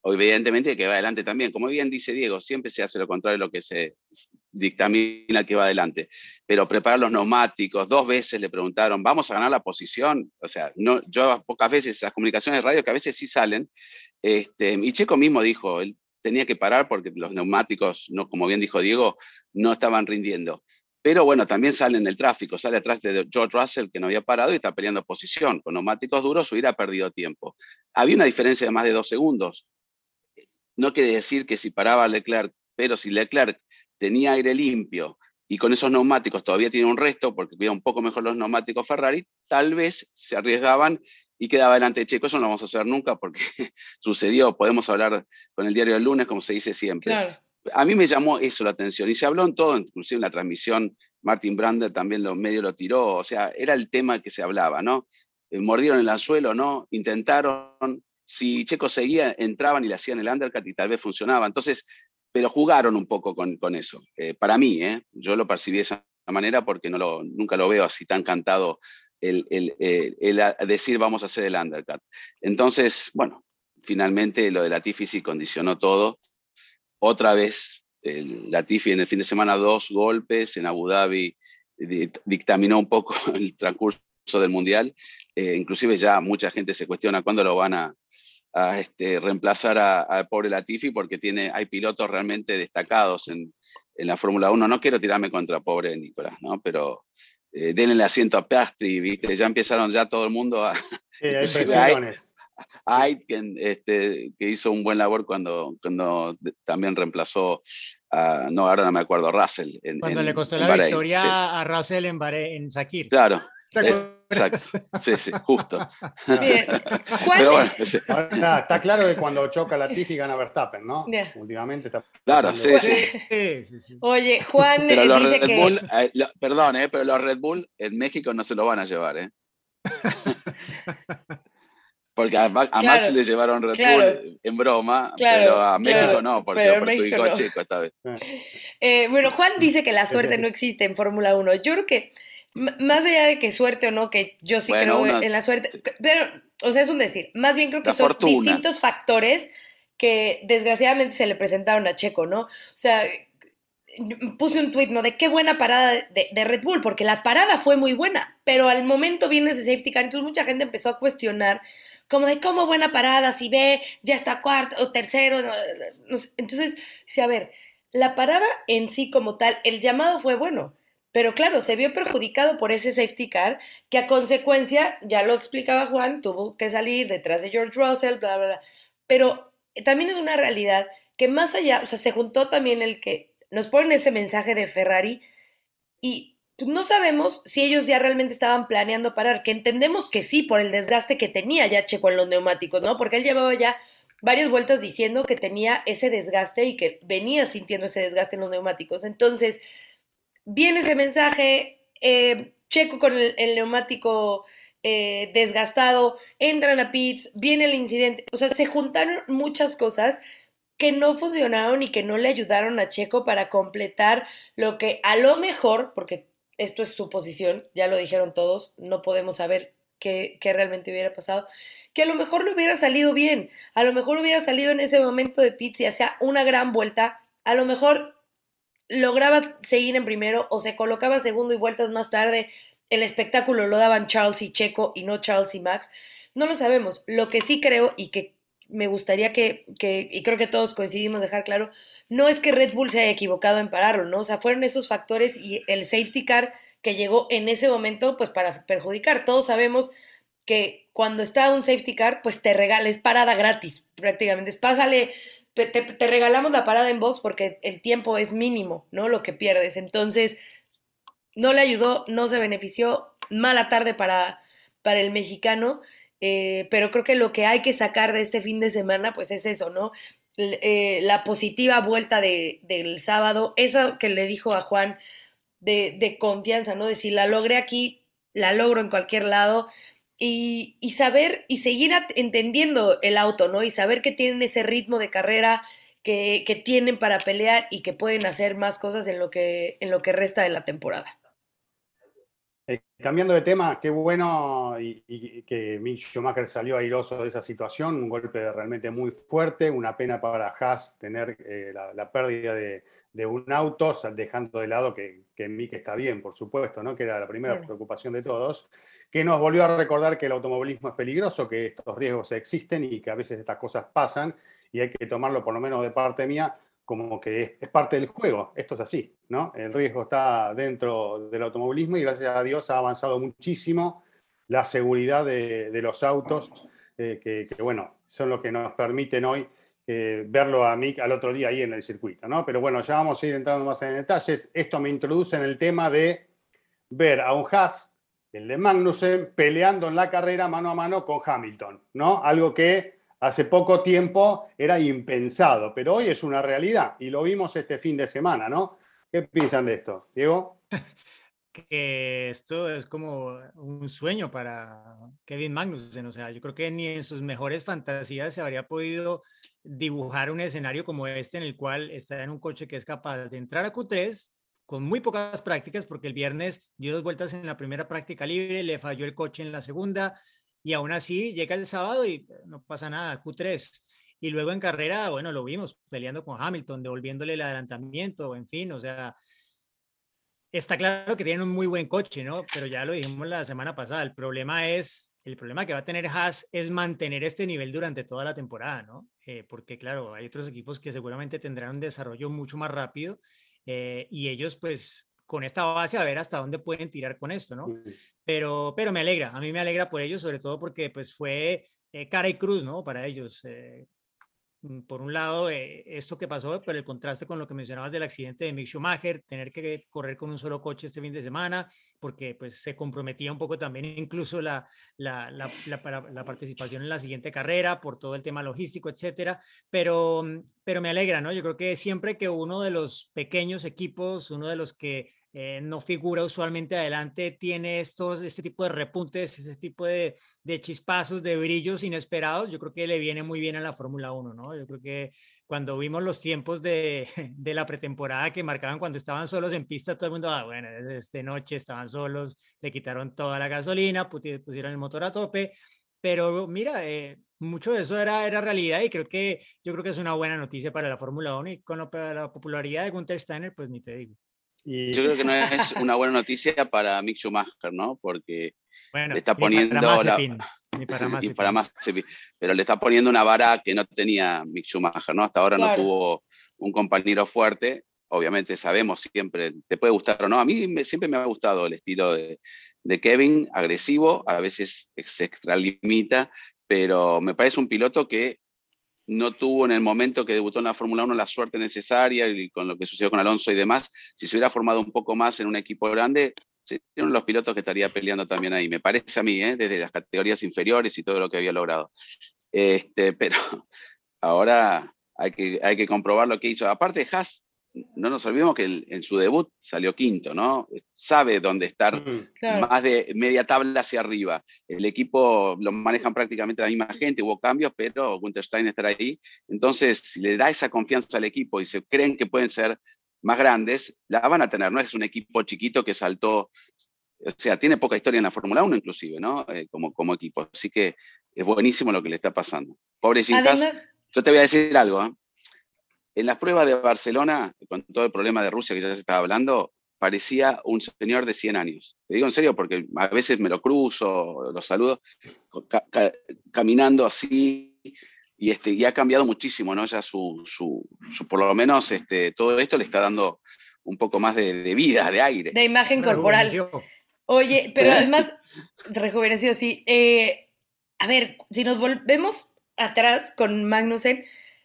o evidentemente que va adelante también. Como bien dice Diego, siempre se hace lo contrario de lo que se dictamina que va adelante. Pero preparar los neumáticos, dos veces le preguntaron, ¿vamos a ganar la posición? O sea, no, yo pocas veces, esas comunicaciones de radio que a veces sí salen, este, y Checo mismo dijo, él tenía que parar porque los neumáticos, no, como bien dijo Diego, no estaban rindiendo. Pero bueno, también sale en el tráfico, sale atrás de George Russell que no había parado y está peleando posición. Con neumáticos duros hubiera perdido tiempo. Había una diferencia de más de dos segundos. No quiere decir que si paraba Leclerc, pero si Leclerc tenía aire limpio y con esos neumáticos todavía tiene un resto, porque cuida un poco mejor los neumáticos Ferrari, tal vez se arriesgaban y quedaba delante de Checo. Eso no lo vamos a hacer nunca porque sucedió. Podemos hablar con el diario del lunes, como se dice siempre. A mí me llamó eso la atención y se habló en todo, inclusive en la transmisión. Martin Brander también los medios lo tiró. O sea, era el tema que se hablaba, ¿no? Eh, mordieron el anzuelo, ¿no? Intentaron. Si Checo seguía, entraban y le hacían el undercut y tal vez funcionaba. Entonces, pero jugaron un poco con, con eso. Eh, para mí, ¿eh? yo lo percibí de esa manera porque no lo, nunca lo veo así tan cantado el, decir vamos a hacer el undercut. Entonces, bueno, finalmente lo de la Latifi sí condicionó todo. Otra vez, la Latifi en el fin de semana dos golpes, en Abu Dhabi dictaminó un poco el transcurso del Mundial. Eh, inclusive ya mucha gente se cuestiona cuándo lo van a, este, reemplazar a, pobre Latifi porque tiene, hay pilotos realmente destacados en, en la Fórmula 1. No quiero tirarme contra pobre Nicolás, ¿no? pero eh, denle el asiento a Piastri, ¿viste? Ya empezaron ya todo el mundo a... Sí, hay este, que hizo un buen labor cuando, cuando también reemplazó a, no, ahora no me acuerdo, Russell. cuando le costó la victoria a Russell en, Bahrein, en Sakir. Claro, Exacto. Sí, sí, justo. está, claro que cuando choca la Tiffy gana Verstappen, ¿no? Últimamente está. Claro, sí, sí. Oye, Juan pero los dice Red Bull, eh, perdón, eh, pero los Red Bull en México no se lo van a llevar, ¿eh? Porque a, Max le llevaron Red Bull en broma, pero a México no, porque lo perjudicó no. Chico esta vez. Eh, bueno, Juan dice que la suerte no existe en Fórmula 1. Yo creo que más allá de que suerte o no, que yo sí creo en la suerte, pero, o sea, es un decir, más bien creo que son distintos factores que desgraciadamente se le presentaron a Checo, ¿no? O sea, puse un tuit, ¿no? De qué buena parada de, Red Bull, porque la parada fue muy buena, pero al momento viene ese safety car, entonces mucha gente empezó a cuestionar como de cómo buena parada, si ve, ya está cuarto o tercero, entonces, sí, a ver, la parada en sí como tal, el llamado fue bueno, pero claro, se vio perjudicado por ese safety car, que a consecuencia, ya lo explicaba Juan, tuvo que salir detrás de George Russell, bla, bla, bla. Pero también es una realidad que más allá, o sea, se juntó también el que nos ponen ese mensaje de Ferrari y pues, no sabemos si ellos ya realmente estaban planeando parar, que entendemos que sí, por el desgaste que tenía ya Checo en los neumáticos, ¿no? Porque él llevaba ya varias vueltas diciendo que tenía ese desgaste y que venía sintiendo ese desgaste en los neumáticos. Entonces, viene ese mensaje, eh, Checo con el, neumático eh, desgastado, entran a pits, viene el incidente, o sea, se juntaron muchas cosas que no funcionaron y que no le ayudaron a Checo para completar lo que a lo mejor, porque esto es su posición, ya lo dijeron todos, no podemos saber qué, qué, realmente hubiera pasado, que a lo mejor le hubiera salido bien, a lo mejor hubiera salido en ese momento de pits y hacía una gran vuelta, a lo mejor lograba seguir en primero o se colocaba segundo y vueltas más tarde, el espectáculo lo daban Charles y Checo y no Charles y Max. No lo sabemos. Lo que sí creo y que me gustaría que, que, y creo que todos coincidimos dejar claro, no es que Red Bull se haya equivocado en pararlo, ¿no? O sea, fueron esos factores y el safety car que llegó en ese momento, pues para perjudicar. Todos sabemos que cuando está un safety car, pues te regales parada gratis, prácticamente. Pásale te, regalamos la parada en box porque el tiempo es mínimo, ¿no? Lo que pierdes. Entonces, no le ayudó, no se benefició. Mala tarde para, para el mexicano, eh, pero creo que lo que hay que sacar de este fin de semana, pues es eso, ¿no? Eh, la positiva vuelta de, del sábado, eso que le dijo a Juan de, de confianza, ¿no? De si la logré aquí, la logro en cualquier lado y, saber y seguir entendiendo el auto, ¿no? Y saber que tienen ese ritmo de carrera que, que, tienen para pelear y que pueden hacer más cosas en lo que, en lo que resta de la temporada. Eh, cambiando de tema, qué bueno y, que Mick Schumacher salió airoso de esa situación, un golpe realmente muy fuerte, una pena para Haas tener eh, la, pérdida de, de, un auto, dejando de lado que, que Mick está bien, por supuesto, ¿no? que era la primera preocupación de todos que nos volvió a recordar que el automovilismo es peligroso, que estos riesgos existen y que a veces estas cosas pasan y hay que tomarlo por lo menos de parte mía como que es, parte del juego. Esto es así, ¿no? El riesgo está dentro del automovilismo y gracias a Dios ha avanzado muchísimo la seguridad de, los autos, eh, que, que, bueno, son lo que nos permiten hoy eh, verlo a mí al otro día ahí en el circuito, ¿no? Pero bueno, ya vamos a ir entrando más en detalles. Esto me introduce en el tema de ver a un Haas, el de Magnussen, peleando en la carrera mano a mano con Hamilton, ¿no? Algo que hace poco tiempo era impensado, pero hoy es una realidad y lo vimos este fin de semana, ¿no? ¿Qué piensan de esto, Diego? que esto es como un sueño para Kevin Magnussen. O sea, yo creo que ni en sus mejores fantasías se habría podido dibujar un escenario como este en el cual está en un coche que es capaz de entrar a Q3 con muy pocas prácticas, porque el viernes dio dos vueltas en la primera práctica libre, le falló el coche en la segunda y aún así llega el sábado y no pasa nada, Q3. Y luego en carrera, bueno, lo vimos peleando con Hamilton, devolviéndole el adelantamiento, en fin, o sea, está claro que tienen un muy buen coche, ¿no? Pero ya lo dijimos la semana pasada, el problema es, el problema que va a tener Haas es mantener este nivel durante toda la temporada, ¿no? Eh, porque claro, hay otros equipos que seguramente tendrán un desarrollo mucho más rápido eh, y ellos pues con esta base a ver hasta dónde pueden tirar con esto, ¿no? Pero, pero me alegra, a mí me alegra por ellos, sobre todo porque pues fue eh, cara y cruz, ¿no? Para ellos. Eh, por un lado, eh, esto que pasó, pero el contraste con lo que mencionabas del accidente de Mick Schumacher, tener que correr con un solo coche este fin de semana, porque pues se comprometía un poco también incluso la, la, la, la, participación en la siguiente carrera por todo el tema logístico, etcétera. Pero, mm, pero me alegra, ¿no? Yo creo que siempre que uno de los pequeños equipos, uno de los que eh, no figura usualmente adelante, tiene estos, este tipo de repuntes, este tipo de, chispazos, de brillos inesperados, yo creo que le viene muy bien a la Fórmula 1, ¿no? Yo creo que cuando vimos los tiempos de, de, la pretemporada que marcaban cuando estaban solos en pista, todo el mundo, ah, bueno, esta noche estaban solos, le quitaron toda la gasolina, pusieron el motor a tope, pero mira, eh, mucho de eso era, era realidad y creo que yo creo que es una buena noticia para la Fórmula 1 y con la popularidad de Gunther Steiner, pues ni te digo. Yo creo que no es una buena noticia para Mick Schumacher, ¿no? Porque bueno, le está poniendo para ni para más, para más pero le está poniendo una vara que no tenía Mick Schumacher, ¿no? Hasta ahora claro. no tuvo un compañero fuerte. Obviamente sabemos siempre, te puede gustar o no. A mí me, siempre me ha gustado el estilo de, de Kevin, agresivo, a veces se extralimita, pero me parece un piloto que no tuvo en el momento que debutó en la Fórmula 1 la suerte necesaria y con lo que sucedió con Alonso y demás, si se hubiera formado un poco más en un equipo grande, serían uno de los pilotos que estaría peleando también ahí, me parece a mí, ¿eh? desde las categorías inferiores y todo lo que había logrado. Este, pero ahora hay que, hay que comprobar lo que hizo. Aparte, Haas no nos olvidemos que el, en su debut salió quinto, ¿no? Sabe dónde estar Mm, claro. más de media tabla hacia arriba. El equipo lo manejan prácticamente la misma gente, hubo cambios, pero Gunther Stein estará ahí. Entonces, si le da esa confianza al equipo y se creen que pueden ser más grandes, la van a tener. No es un equipo chiquito que saltó, o sea, tiene poca historia en la Fórmula 1 inclusive, ¿no? Eh, como, como equipo. Así que es buenísimo lo que le está pasando. Pobre Jim Haas, Además, yo te voy a decir algo, ¿eh? En las pruebas de Barcelona, con todo el problema de Rusia que ya se estaba hablando, parecía un señor de 100 años. Te digo en serio porque a veces me lo cruzo, lo saludo, ca ca caminando así, y, este, y ha cambiado muchísimo, ¿no? Ya su, su, su, por lo menos este, todo esto le está dando un poco más de, de vida, de aire. De imagen corporal. Oye, pero además, rejuveneció, sí. Eh, a ver, si nos volvemos atrás con Magnussen,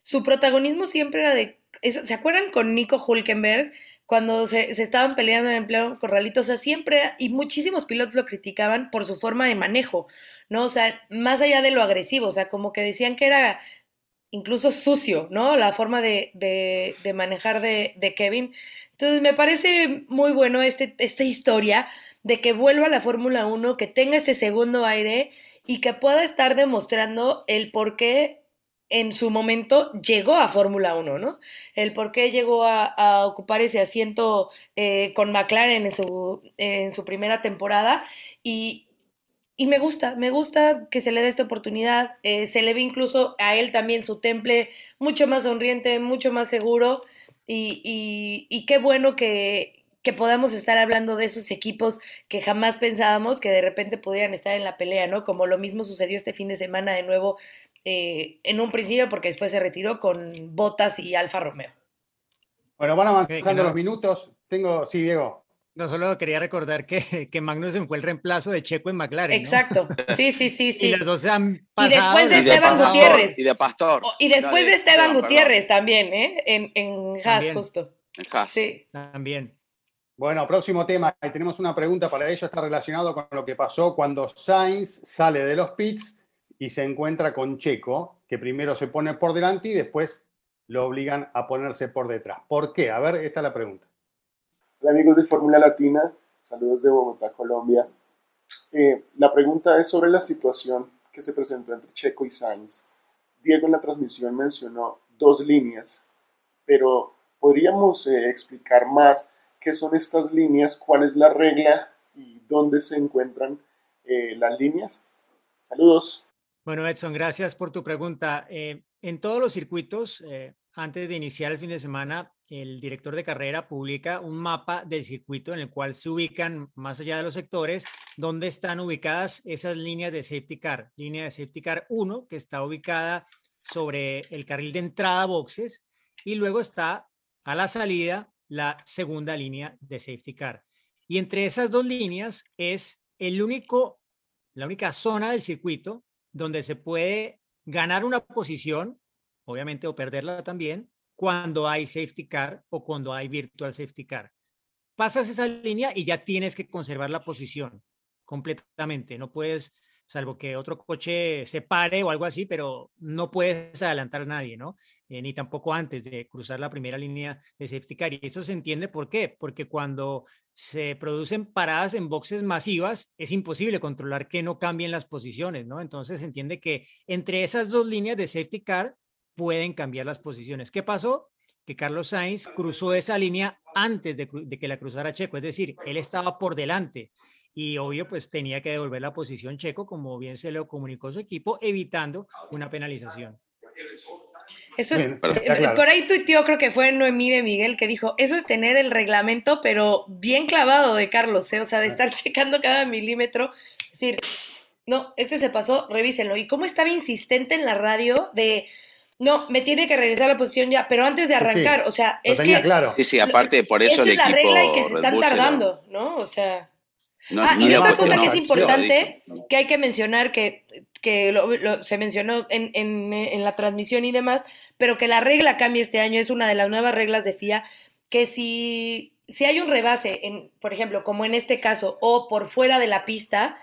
su protagonismo siempre era de. ¿Se acuerdan con Nico Hulkenberg? Cuando se, se estaban peleando en pleno corralito, o sea, siempre, y muchísimos pilotos lo criticaban por su forma de manejo, ¿no? O sea, más allá de lo agresivo, o sea, como que decían que era incluso sucio, ¿no? La forma de, de, manejar de, de, Kevin. Entonces, me parece muy bueno este, esta historia de que vuelva a la Fórmula 1, que tenga este segundo aire y que pueda estar demostrando el por qué en su momento llegó a Fórmula 1, ¿no? El por qué llegó a, ocupar ese asiento eh, con McLaren en su, en su primera temporada y, y me gusta, me gusta que se le dé esta oportunidad. Eh, se le ve incluso a él también su temple mucho más sonriente, mucho más seguro. Y, y, y qué bueno que, que, podamos estar hablando de esos equipos que jamás pensábamos que de repente pudieran estar en la pelea, ¿no? Como lo mismo sucedió este fin de semana de nuevo eh, en un principio, porque después se retiró con Botas y Alfa Romeo. Bueno, van avanzando no- los minutos. Tengo, sí, Diego. No solo quería recordar que, que Magnussen fue el reemplazo de Checo en McLaren. ¿no? Exacto. Sí, sí, sí, Y sí. los dos se han Y pasado. después de Y Esteban. Pastor, Gutiérrez. Y de Pastor. Oh, Y después No, de Esteban perdón. Gutiérrez también, ¿eh? En, en Haas, También. justo. En Haas. Sí. También. Bueno, próximo tema. Y tenemos una pregunta para ello. Está relacionado con lo que pasó cuando Sainz sale de los pits y se encuentra con Checo, que primero se pone por delante y después lo obligan a ponerse por detrás. ¿Por qué? A ver, esta es la pregunta. Hola amigos de Fórmula Latina, saludos de Bogotá, Colombia. Eh, la pregunta es sobre la situación que se presentó entre Checo y Sainz. Diego en la transmisión mencionó dos líneas, pero ¿podríamos eh, explicar más qué son estas líneas, cuál es la regla y dónde se encuentran eh, las líneas? Saludos. Bueno, Edson, gracias por tu pregunta. Eh, en todos los circuitos, eh, antes de iniciar el fin de semana, el director de carrera publica un mapa del circuito en el cual se ubican, más allá de los sectores, dónde están ubicadas esas líneas de safety car. Línea de safety car 1, que está ubicada sobre el carril de entrada a boxes, y luego está a la salida la segunda línea de safety car. Y entre esas dos líneas es el único, la única zona del circuito donde se puede ganar una posición, obviamente, o perderla también, cuando hay safety car o cuando hay virtual safety car. Pasas esa línea y ya tienes que conservar la posición completamente. No puedes, salvo que otro coche se pare o algo así, pero no puedes adelantar a nadie, ¿no? Eh, ni tampoco antes de cruzar la primera línea de safety car. Y eso se entiende por qué, porque cuando se producen paradas en boxes masivas, es imposible controlar que no cambien las posiciones, ¿no? Entonces se entiende que entre esas dos líneas de safety car pueden cambiar las posiciones. ¿Qué pasó? Que Carlos Sainz cruzó esa línea antes de, que la cruzara Checo, es decir, él estaba por delante y obvio pues tenía que devolver la posición Checo, como bien se lo comunicó su equipo, evitando una penalización. Eso es, Bien, eh, claro. por ahí tuiteó, creo que fue Noemí de Miguel, que dijo, eso es tener el reglamento, pero bien clavado de Carlos, ¿eh? o sea, de estar checando cada milímetro. Es decir, no, este se pasó, revísenlo. Y cómo estaba insistente en la radio de, no, me tiene que regresar a la posición ya, pero antes de sí, arrancar, o sea, Lo es tenía que claro. Sí, sí, aparte por eso el es la equipo regla y que se están tardando, ¿no? O sea... no- Ah, no y otra cosa que es importante, que hay que mencionar, que, que lo- lo- se mencionó en, en- en la transmisión y demás, pero que la regla cambia este año, es una de las nuevas reglas de FIA, que si, si hay un rebase, en, por ejemplo, como en este caso, o por fuera de la pista,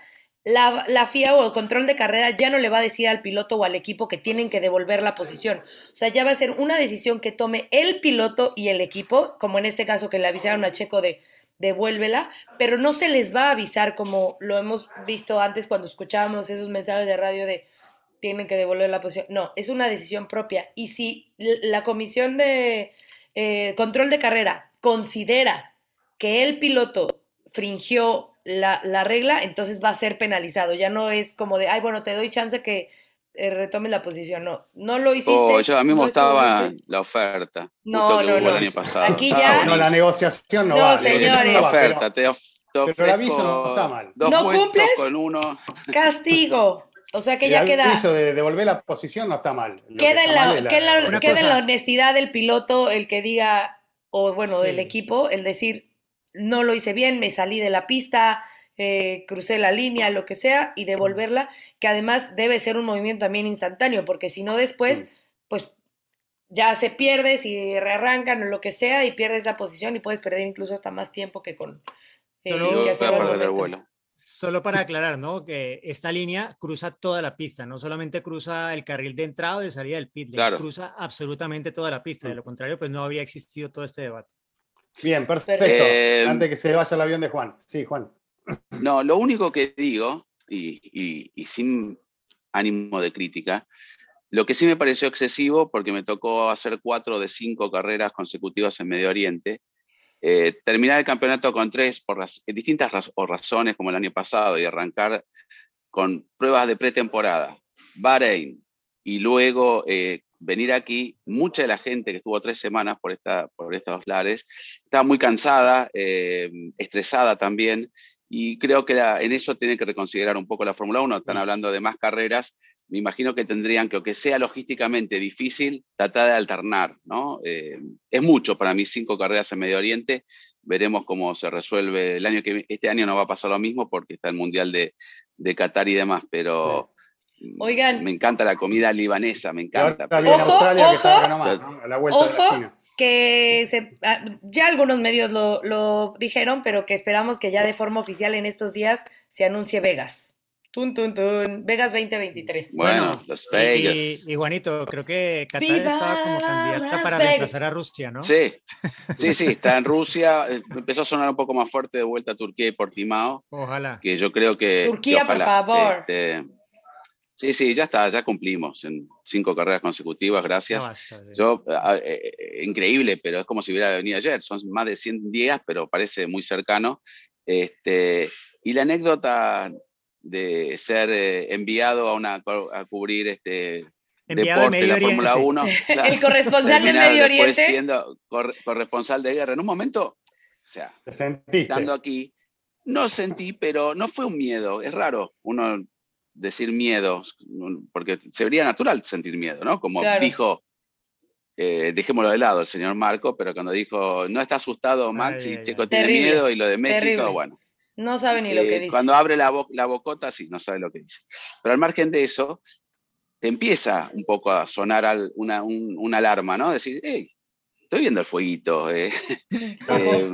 la, la FIA o el control de carrera ya no le va a decir al piloto o al equipo que tienen que devolver la posición. O sea, ya va a ser una decisión que tome el piloto y el equipo, como en este caso que le avisaron a Checo de devuélvela, pero no se les va a avisar como lo hemos visto antes cuando escuchábamos esos mensajes de radio de tienen que devolver la posición. No, es una decisión propia. Y si la comisión de eh, control de carrera considera que el piloto fringió la, la regla, entonces va a ser penalizado. Ya no es como de, ay, bueno, te doy chance que eh, retomes la posición. No, no lo hiciste. Oh, yo a mí me no gustaba la oferta. No, no, no. el año pasado. Aquí ya- No, la negociación no, No, va. la negociación señores. La no va, pero- oferta, te, of- te pero el aviso no está mal. Dos ¿No cumples? con uno. Castigo. O sea que El ya queda. aviso de devolver la posición no está mal. Lo Queda en está mal la, es la queda en la- negociación. queda en la cosa. honestidad del piloto el que diga, o bueno, del equipo, el decir, no lo hice bien, me salí de la pista, eh, crucé la línea, lo que sea, y devolverla, que además debe ser un movimiento también instantáneo, porque si no después, Mm. pues ya se pierde, si rearrancan o lo que sea, y pierdes esa posición y puedes perder incluso hasta más tiempo que con... eh, Solo- Y que voy hacerlo a al perder el vuelo. Solo para aclarar, ¿no? Que esta línea cruza toda la pista, no solamente cruza el carril de entrada o de salida del pit Claro. cruza absolutamente toda la pista. De lo contrario, pues no habría existido todo este debate. Bien, perfecto. Eh, Antes que se vaya el avión de Juan. Sí, Juan. No, lo único que digo, y, sin ánimo de crítica, lo que sí me pareció excesivo, porque me tocó hacer cuatro de cinco carreras consecutivas en Medio Oriente, eh, terminar el campeonato con tres por raz- distintas razones, como el año pasado, y arrancar con pruebas de pretemporada, Bahrein, y luego eh, venir aquí, mucha de la gente que estuvo tres semanas por, esta, por estos lares, estaba muy cansada, eh, estresada también, y creo que la- en eso tiene que reconsiderar un poco la Fórmula 1. Están hablando de más carreras, me imagino que tendrían que, aunque sea logísticamente difícil, tratar de alternar, ¿no? Eh, es mucho para mí, cinco carreras en Medio Oriente, veremos cómo se resuelve el año que este año no va a pasar lo mismo porque está el Mundial de, de Qatar y demás, pero... Oigan. Me encanta la comida libanesa, me encanta. Está bien Ojo, Australia que está nomás, ¿no? A la vuelta de la esquina. Que se, ah, ya algunos medios lo, lo dijeron, pero que esperamos que ya de forma oficial en estos días se anuncie Vegas. Tun, tun, tun. Vegas 2023. Bueno, Bueno, Las Vegas. y- y Juanito, creo que Qatar ¡Viva estaba como candidata para Vegas! reemplazar a Rusia, ¿no? Sí, sí, sí, está en Rusia. Empezó a sonar un poco más fuerte de vuelta a Turquía y Portimao, Ojalá. que yo creo que. que Turquía, por ojalá, favor. este, sí, sí, ya está, ya cumplimos en cinco carreras consecutivas, gracias. basta, sí. Yo, ah, eh, eh, increíble, pero es como si hubiera venido ayer. Son más de 100 días, pero parece muy cercano. Este, y la anécdota de ser eh, enviado a, una, a cubrir este Enviado de deporte, Medio la Fórmula Oriente. 1. El corresponsal terminar Medio Oriente. siendo cor- corresponsal de guerra. En un momento, o sea, estando aquí, no sentí, pero no fue un miedo. Es raro uno decir miedo, porque se vería natural sentir miedo, ¿no? Como Claro. dijo, eh, dejémoslo de lado, el señor Marco, pero cuando dijo, no está asustado Max Ay, Checo ay. tiene Terrible, miedo y lo de México, terrible. bueno. No sabe ni lo Eh, que dice. Cuando abre la, bo- la bocota, sí, no sabe lo que dice. Pero al margen de eso, te empieza un poco a sonar al- una, un- una alarma, ¿no? Decir, hey, estoy viendo el fueguito. eh". Eh,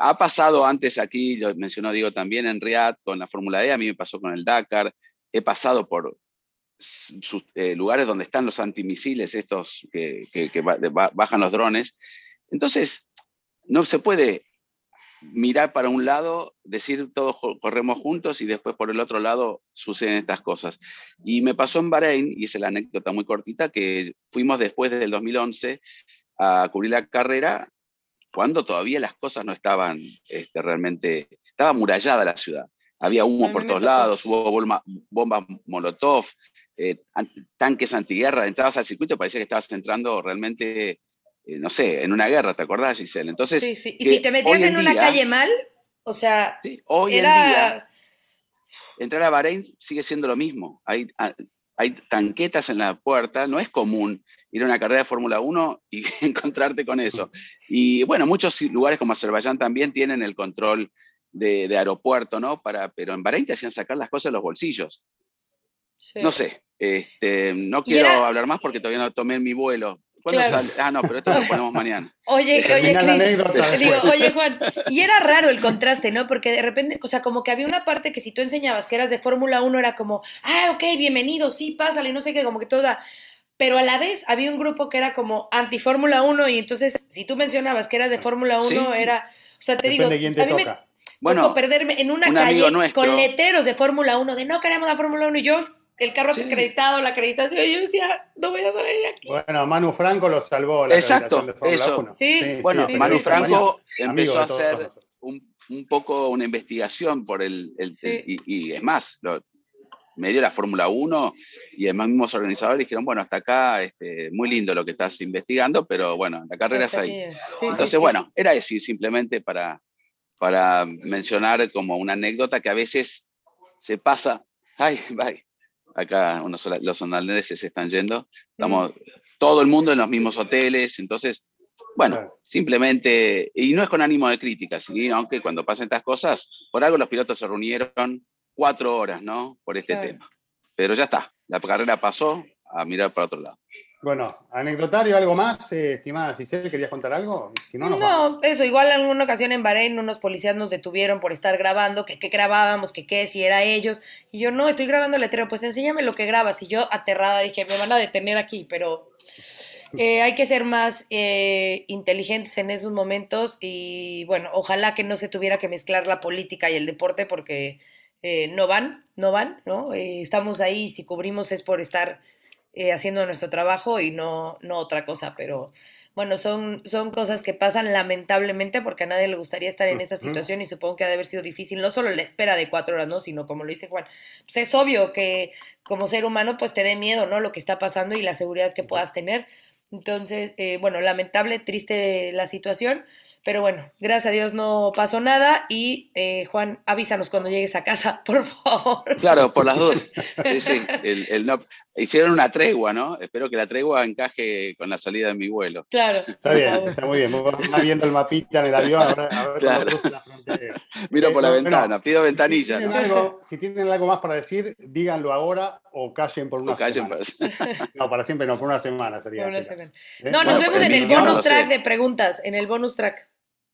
ha pasado antes aquí, lo mencionó Diego también en Riyadh con la Fórmula E, a mí me pasó con el Dakar, he pasado por sus, eh, lugares donde están los antimisiles, estos que, bajan los drones. Entonces, no se puede mirar para un lado, decir todos corremos juntos y después por el otro lado suceden estas cosas. Y me pasó en Bahrein, y es la anécdota muy cortita, que fuimos después del 2011 a cubrir la carrera cuando todavía las cosas no estaban este, realmente, estaba amurallada la ciudad. Había humo por todos lados, hubo bomba- bombas molotov, eh, an- tanques antiguerra, entrabas al circuito y parecía que estabas entrando realmente, eh, no sé, en una guerra, ¿te acordás, Giselle? Entonces, Sí, sí. Y si te metías en, una día- calle mal, o sea, sí, hoy en día, entrar a Bahrein sigue siendo lo mismo. Hay, hay tanquetas en la puerta, no es común ir a una carrera de Fórmula 1 y encontrarte con eso. Y bueno, muchos lugares como Azerbaiyán también tienen el control de, de aeropuerto, ¿no? Para, pero en Bahrein te hacían sacar las cosas de los bolsillos. sí. No sé, este, no quiero era- hablar más porque todavía no tomé mi vuelo. ¿Cuándo Claro. sale? Ah, no, pero esto lo ponemos mañana. Oye, oye, anécdota Digo, después. oye, Juan, y era raro el contraste, ¿no? Porque de repente, o sea, como que había una parte que si tú enseñabas que eras de Fórmula 1 era como, ah, ok, bienvenido, sí, pásale, no sé qué, como que toda. Pero a la vez había un grupo que era como anti-Fórmula 1 y entonces si tú mencionabas que eras de Fórmula 1 Sí. era, o sea, te Depende digo, de quién te a mí me toca. Bueno, perderme en una un calle nuestro- con letreros de Fórmula 1 de no queremos la Fórmula 1 y yo el carro Sí. acreditado, la acreditación, y yo decía, no voy a salir de aquí. Bueno, Manu Franco lo salvó la Exacto, de Fórmula eso. 1. Sí, bueno, sí, Manu. Franco empezó a hacer un, un poco una investigación por el, el- Sí. y, y es más, lo- me dio la Fórmula 1 y además mismos organizadores dijeron, bueno, hasta acá, este, muy lindo lo que estás investigando, pero bueno, la carrera es ahí. Entonces, sí. bueno, era decir simplemente para, para mencionar como una anécdota que a veces se pasa, ay, bye. Acá unos, los holandeses se están yendo, estamos todo el mundo en los mismos hoteles, entonces, bueno, simplemente, y no es con ánimo de crítica, ¿sí? aunque cuando pasan estas cosas, por algo los pilotos se reunieron cuatro horas, ¿no? Por este Claro. tema. Pero ya está, la carrera pasó a mirar para otro lado. Bueno, anecdotario, ¿algo más? Eh, estimada Giselle, ¿querías contar algo? Si no, nos No, vamos. eso, igual en alguna ocasión en Bahrein unos policías nos detuvieron por estar grabando, que qué grabábamos, que qué, si era ellos. Y yo, no, estoy grabando el letrero, pues enséñame lo que grabas. Y yo aterrada dije, me van a detener aquí, pero eh, hay que ser más eh, inteligentes en esos momentos y bueno, ojalá que no se tuviera que mezclar la política y el deporte porque eh, no van, no van, ¿no? Eh, estamos ahí, si cubrimos es por estar eh, haciendo nuestro trabajo y no, no otra cosa, pero bueno, son, son cosas que pasan lamentablemente porque a nadie le gustaría estar en esa situación y supongo que ha de haber sido difícil, no solo la espera de cuatro horas, ¿no? Sino como lo dice Juan, pues es obvio que como ser humano pues te dé miedo, ¿no? Lo que está pasando y la seguridad que puedas tener, Entonces, eh, bueno, lamentable, triste la situación, pero bueno, gracias a Dios no pasó nada y eh, Juan, avísanos cuando llegues a casa, por favor. Claro, por las dudas. Sí, sí. El, el no- hicieron una tregua, ¿no? Espero que la tregua encaje con la salida de mi vuelo. Claro. Está bien, está muy bien. Vos vas viendo el mapita en el avión, a ver, a ver Claro. la frontera. Miro Eh, por la no, ventana, pido Si ventanilla, tienen, ¿no? algo, si tienen algo más para decir, díganlo ahora o callen por una O callen, semana. No, para siempre no, por una semana sería. Una semana. ¿Eh? No, nos vemos en el bonus track de preguntas. En el bonus track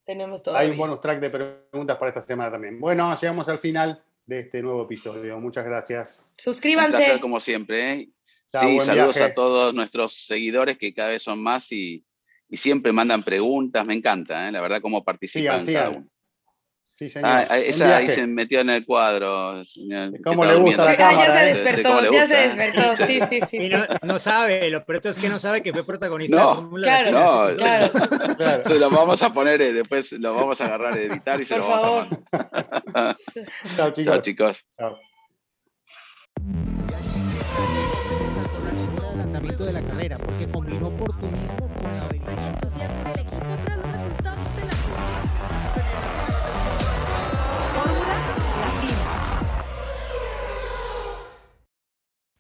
tenemos todo. Hay un bonus track de preguntas para esta semana también. Bueno, llegamos al final de este nuevo episodio. Muchas gracias. Un Suscríbanse. placer como siempre. ¿eh? Chao, Sí, saludos viaje. a todos nuestros seguidores que cada vez son más y, y siempre mandan preguntas. Me encanta, ¿eh? la verdad, cómo participan cada uno. Sí, señor. Ah, esa ahí se metió en el cuadro. señor, ¿Cómo le gusta durmiendo. la Ah, ya cámara, se eh. Sí, despertó, cómo le ya se despertó. Sí, sí, sí. Y no, no sabe, lo peor es que no sabe que fue protagonista No, claro. No, Claro, Claro. Se lo vamos a poner, eh, después lo vamos a agarrar editar y se por lo vamos favor. a. Chao, chicos. Chao, chicos. Chao.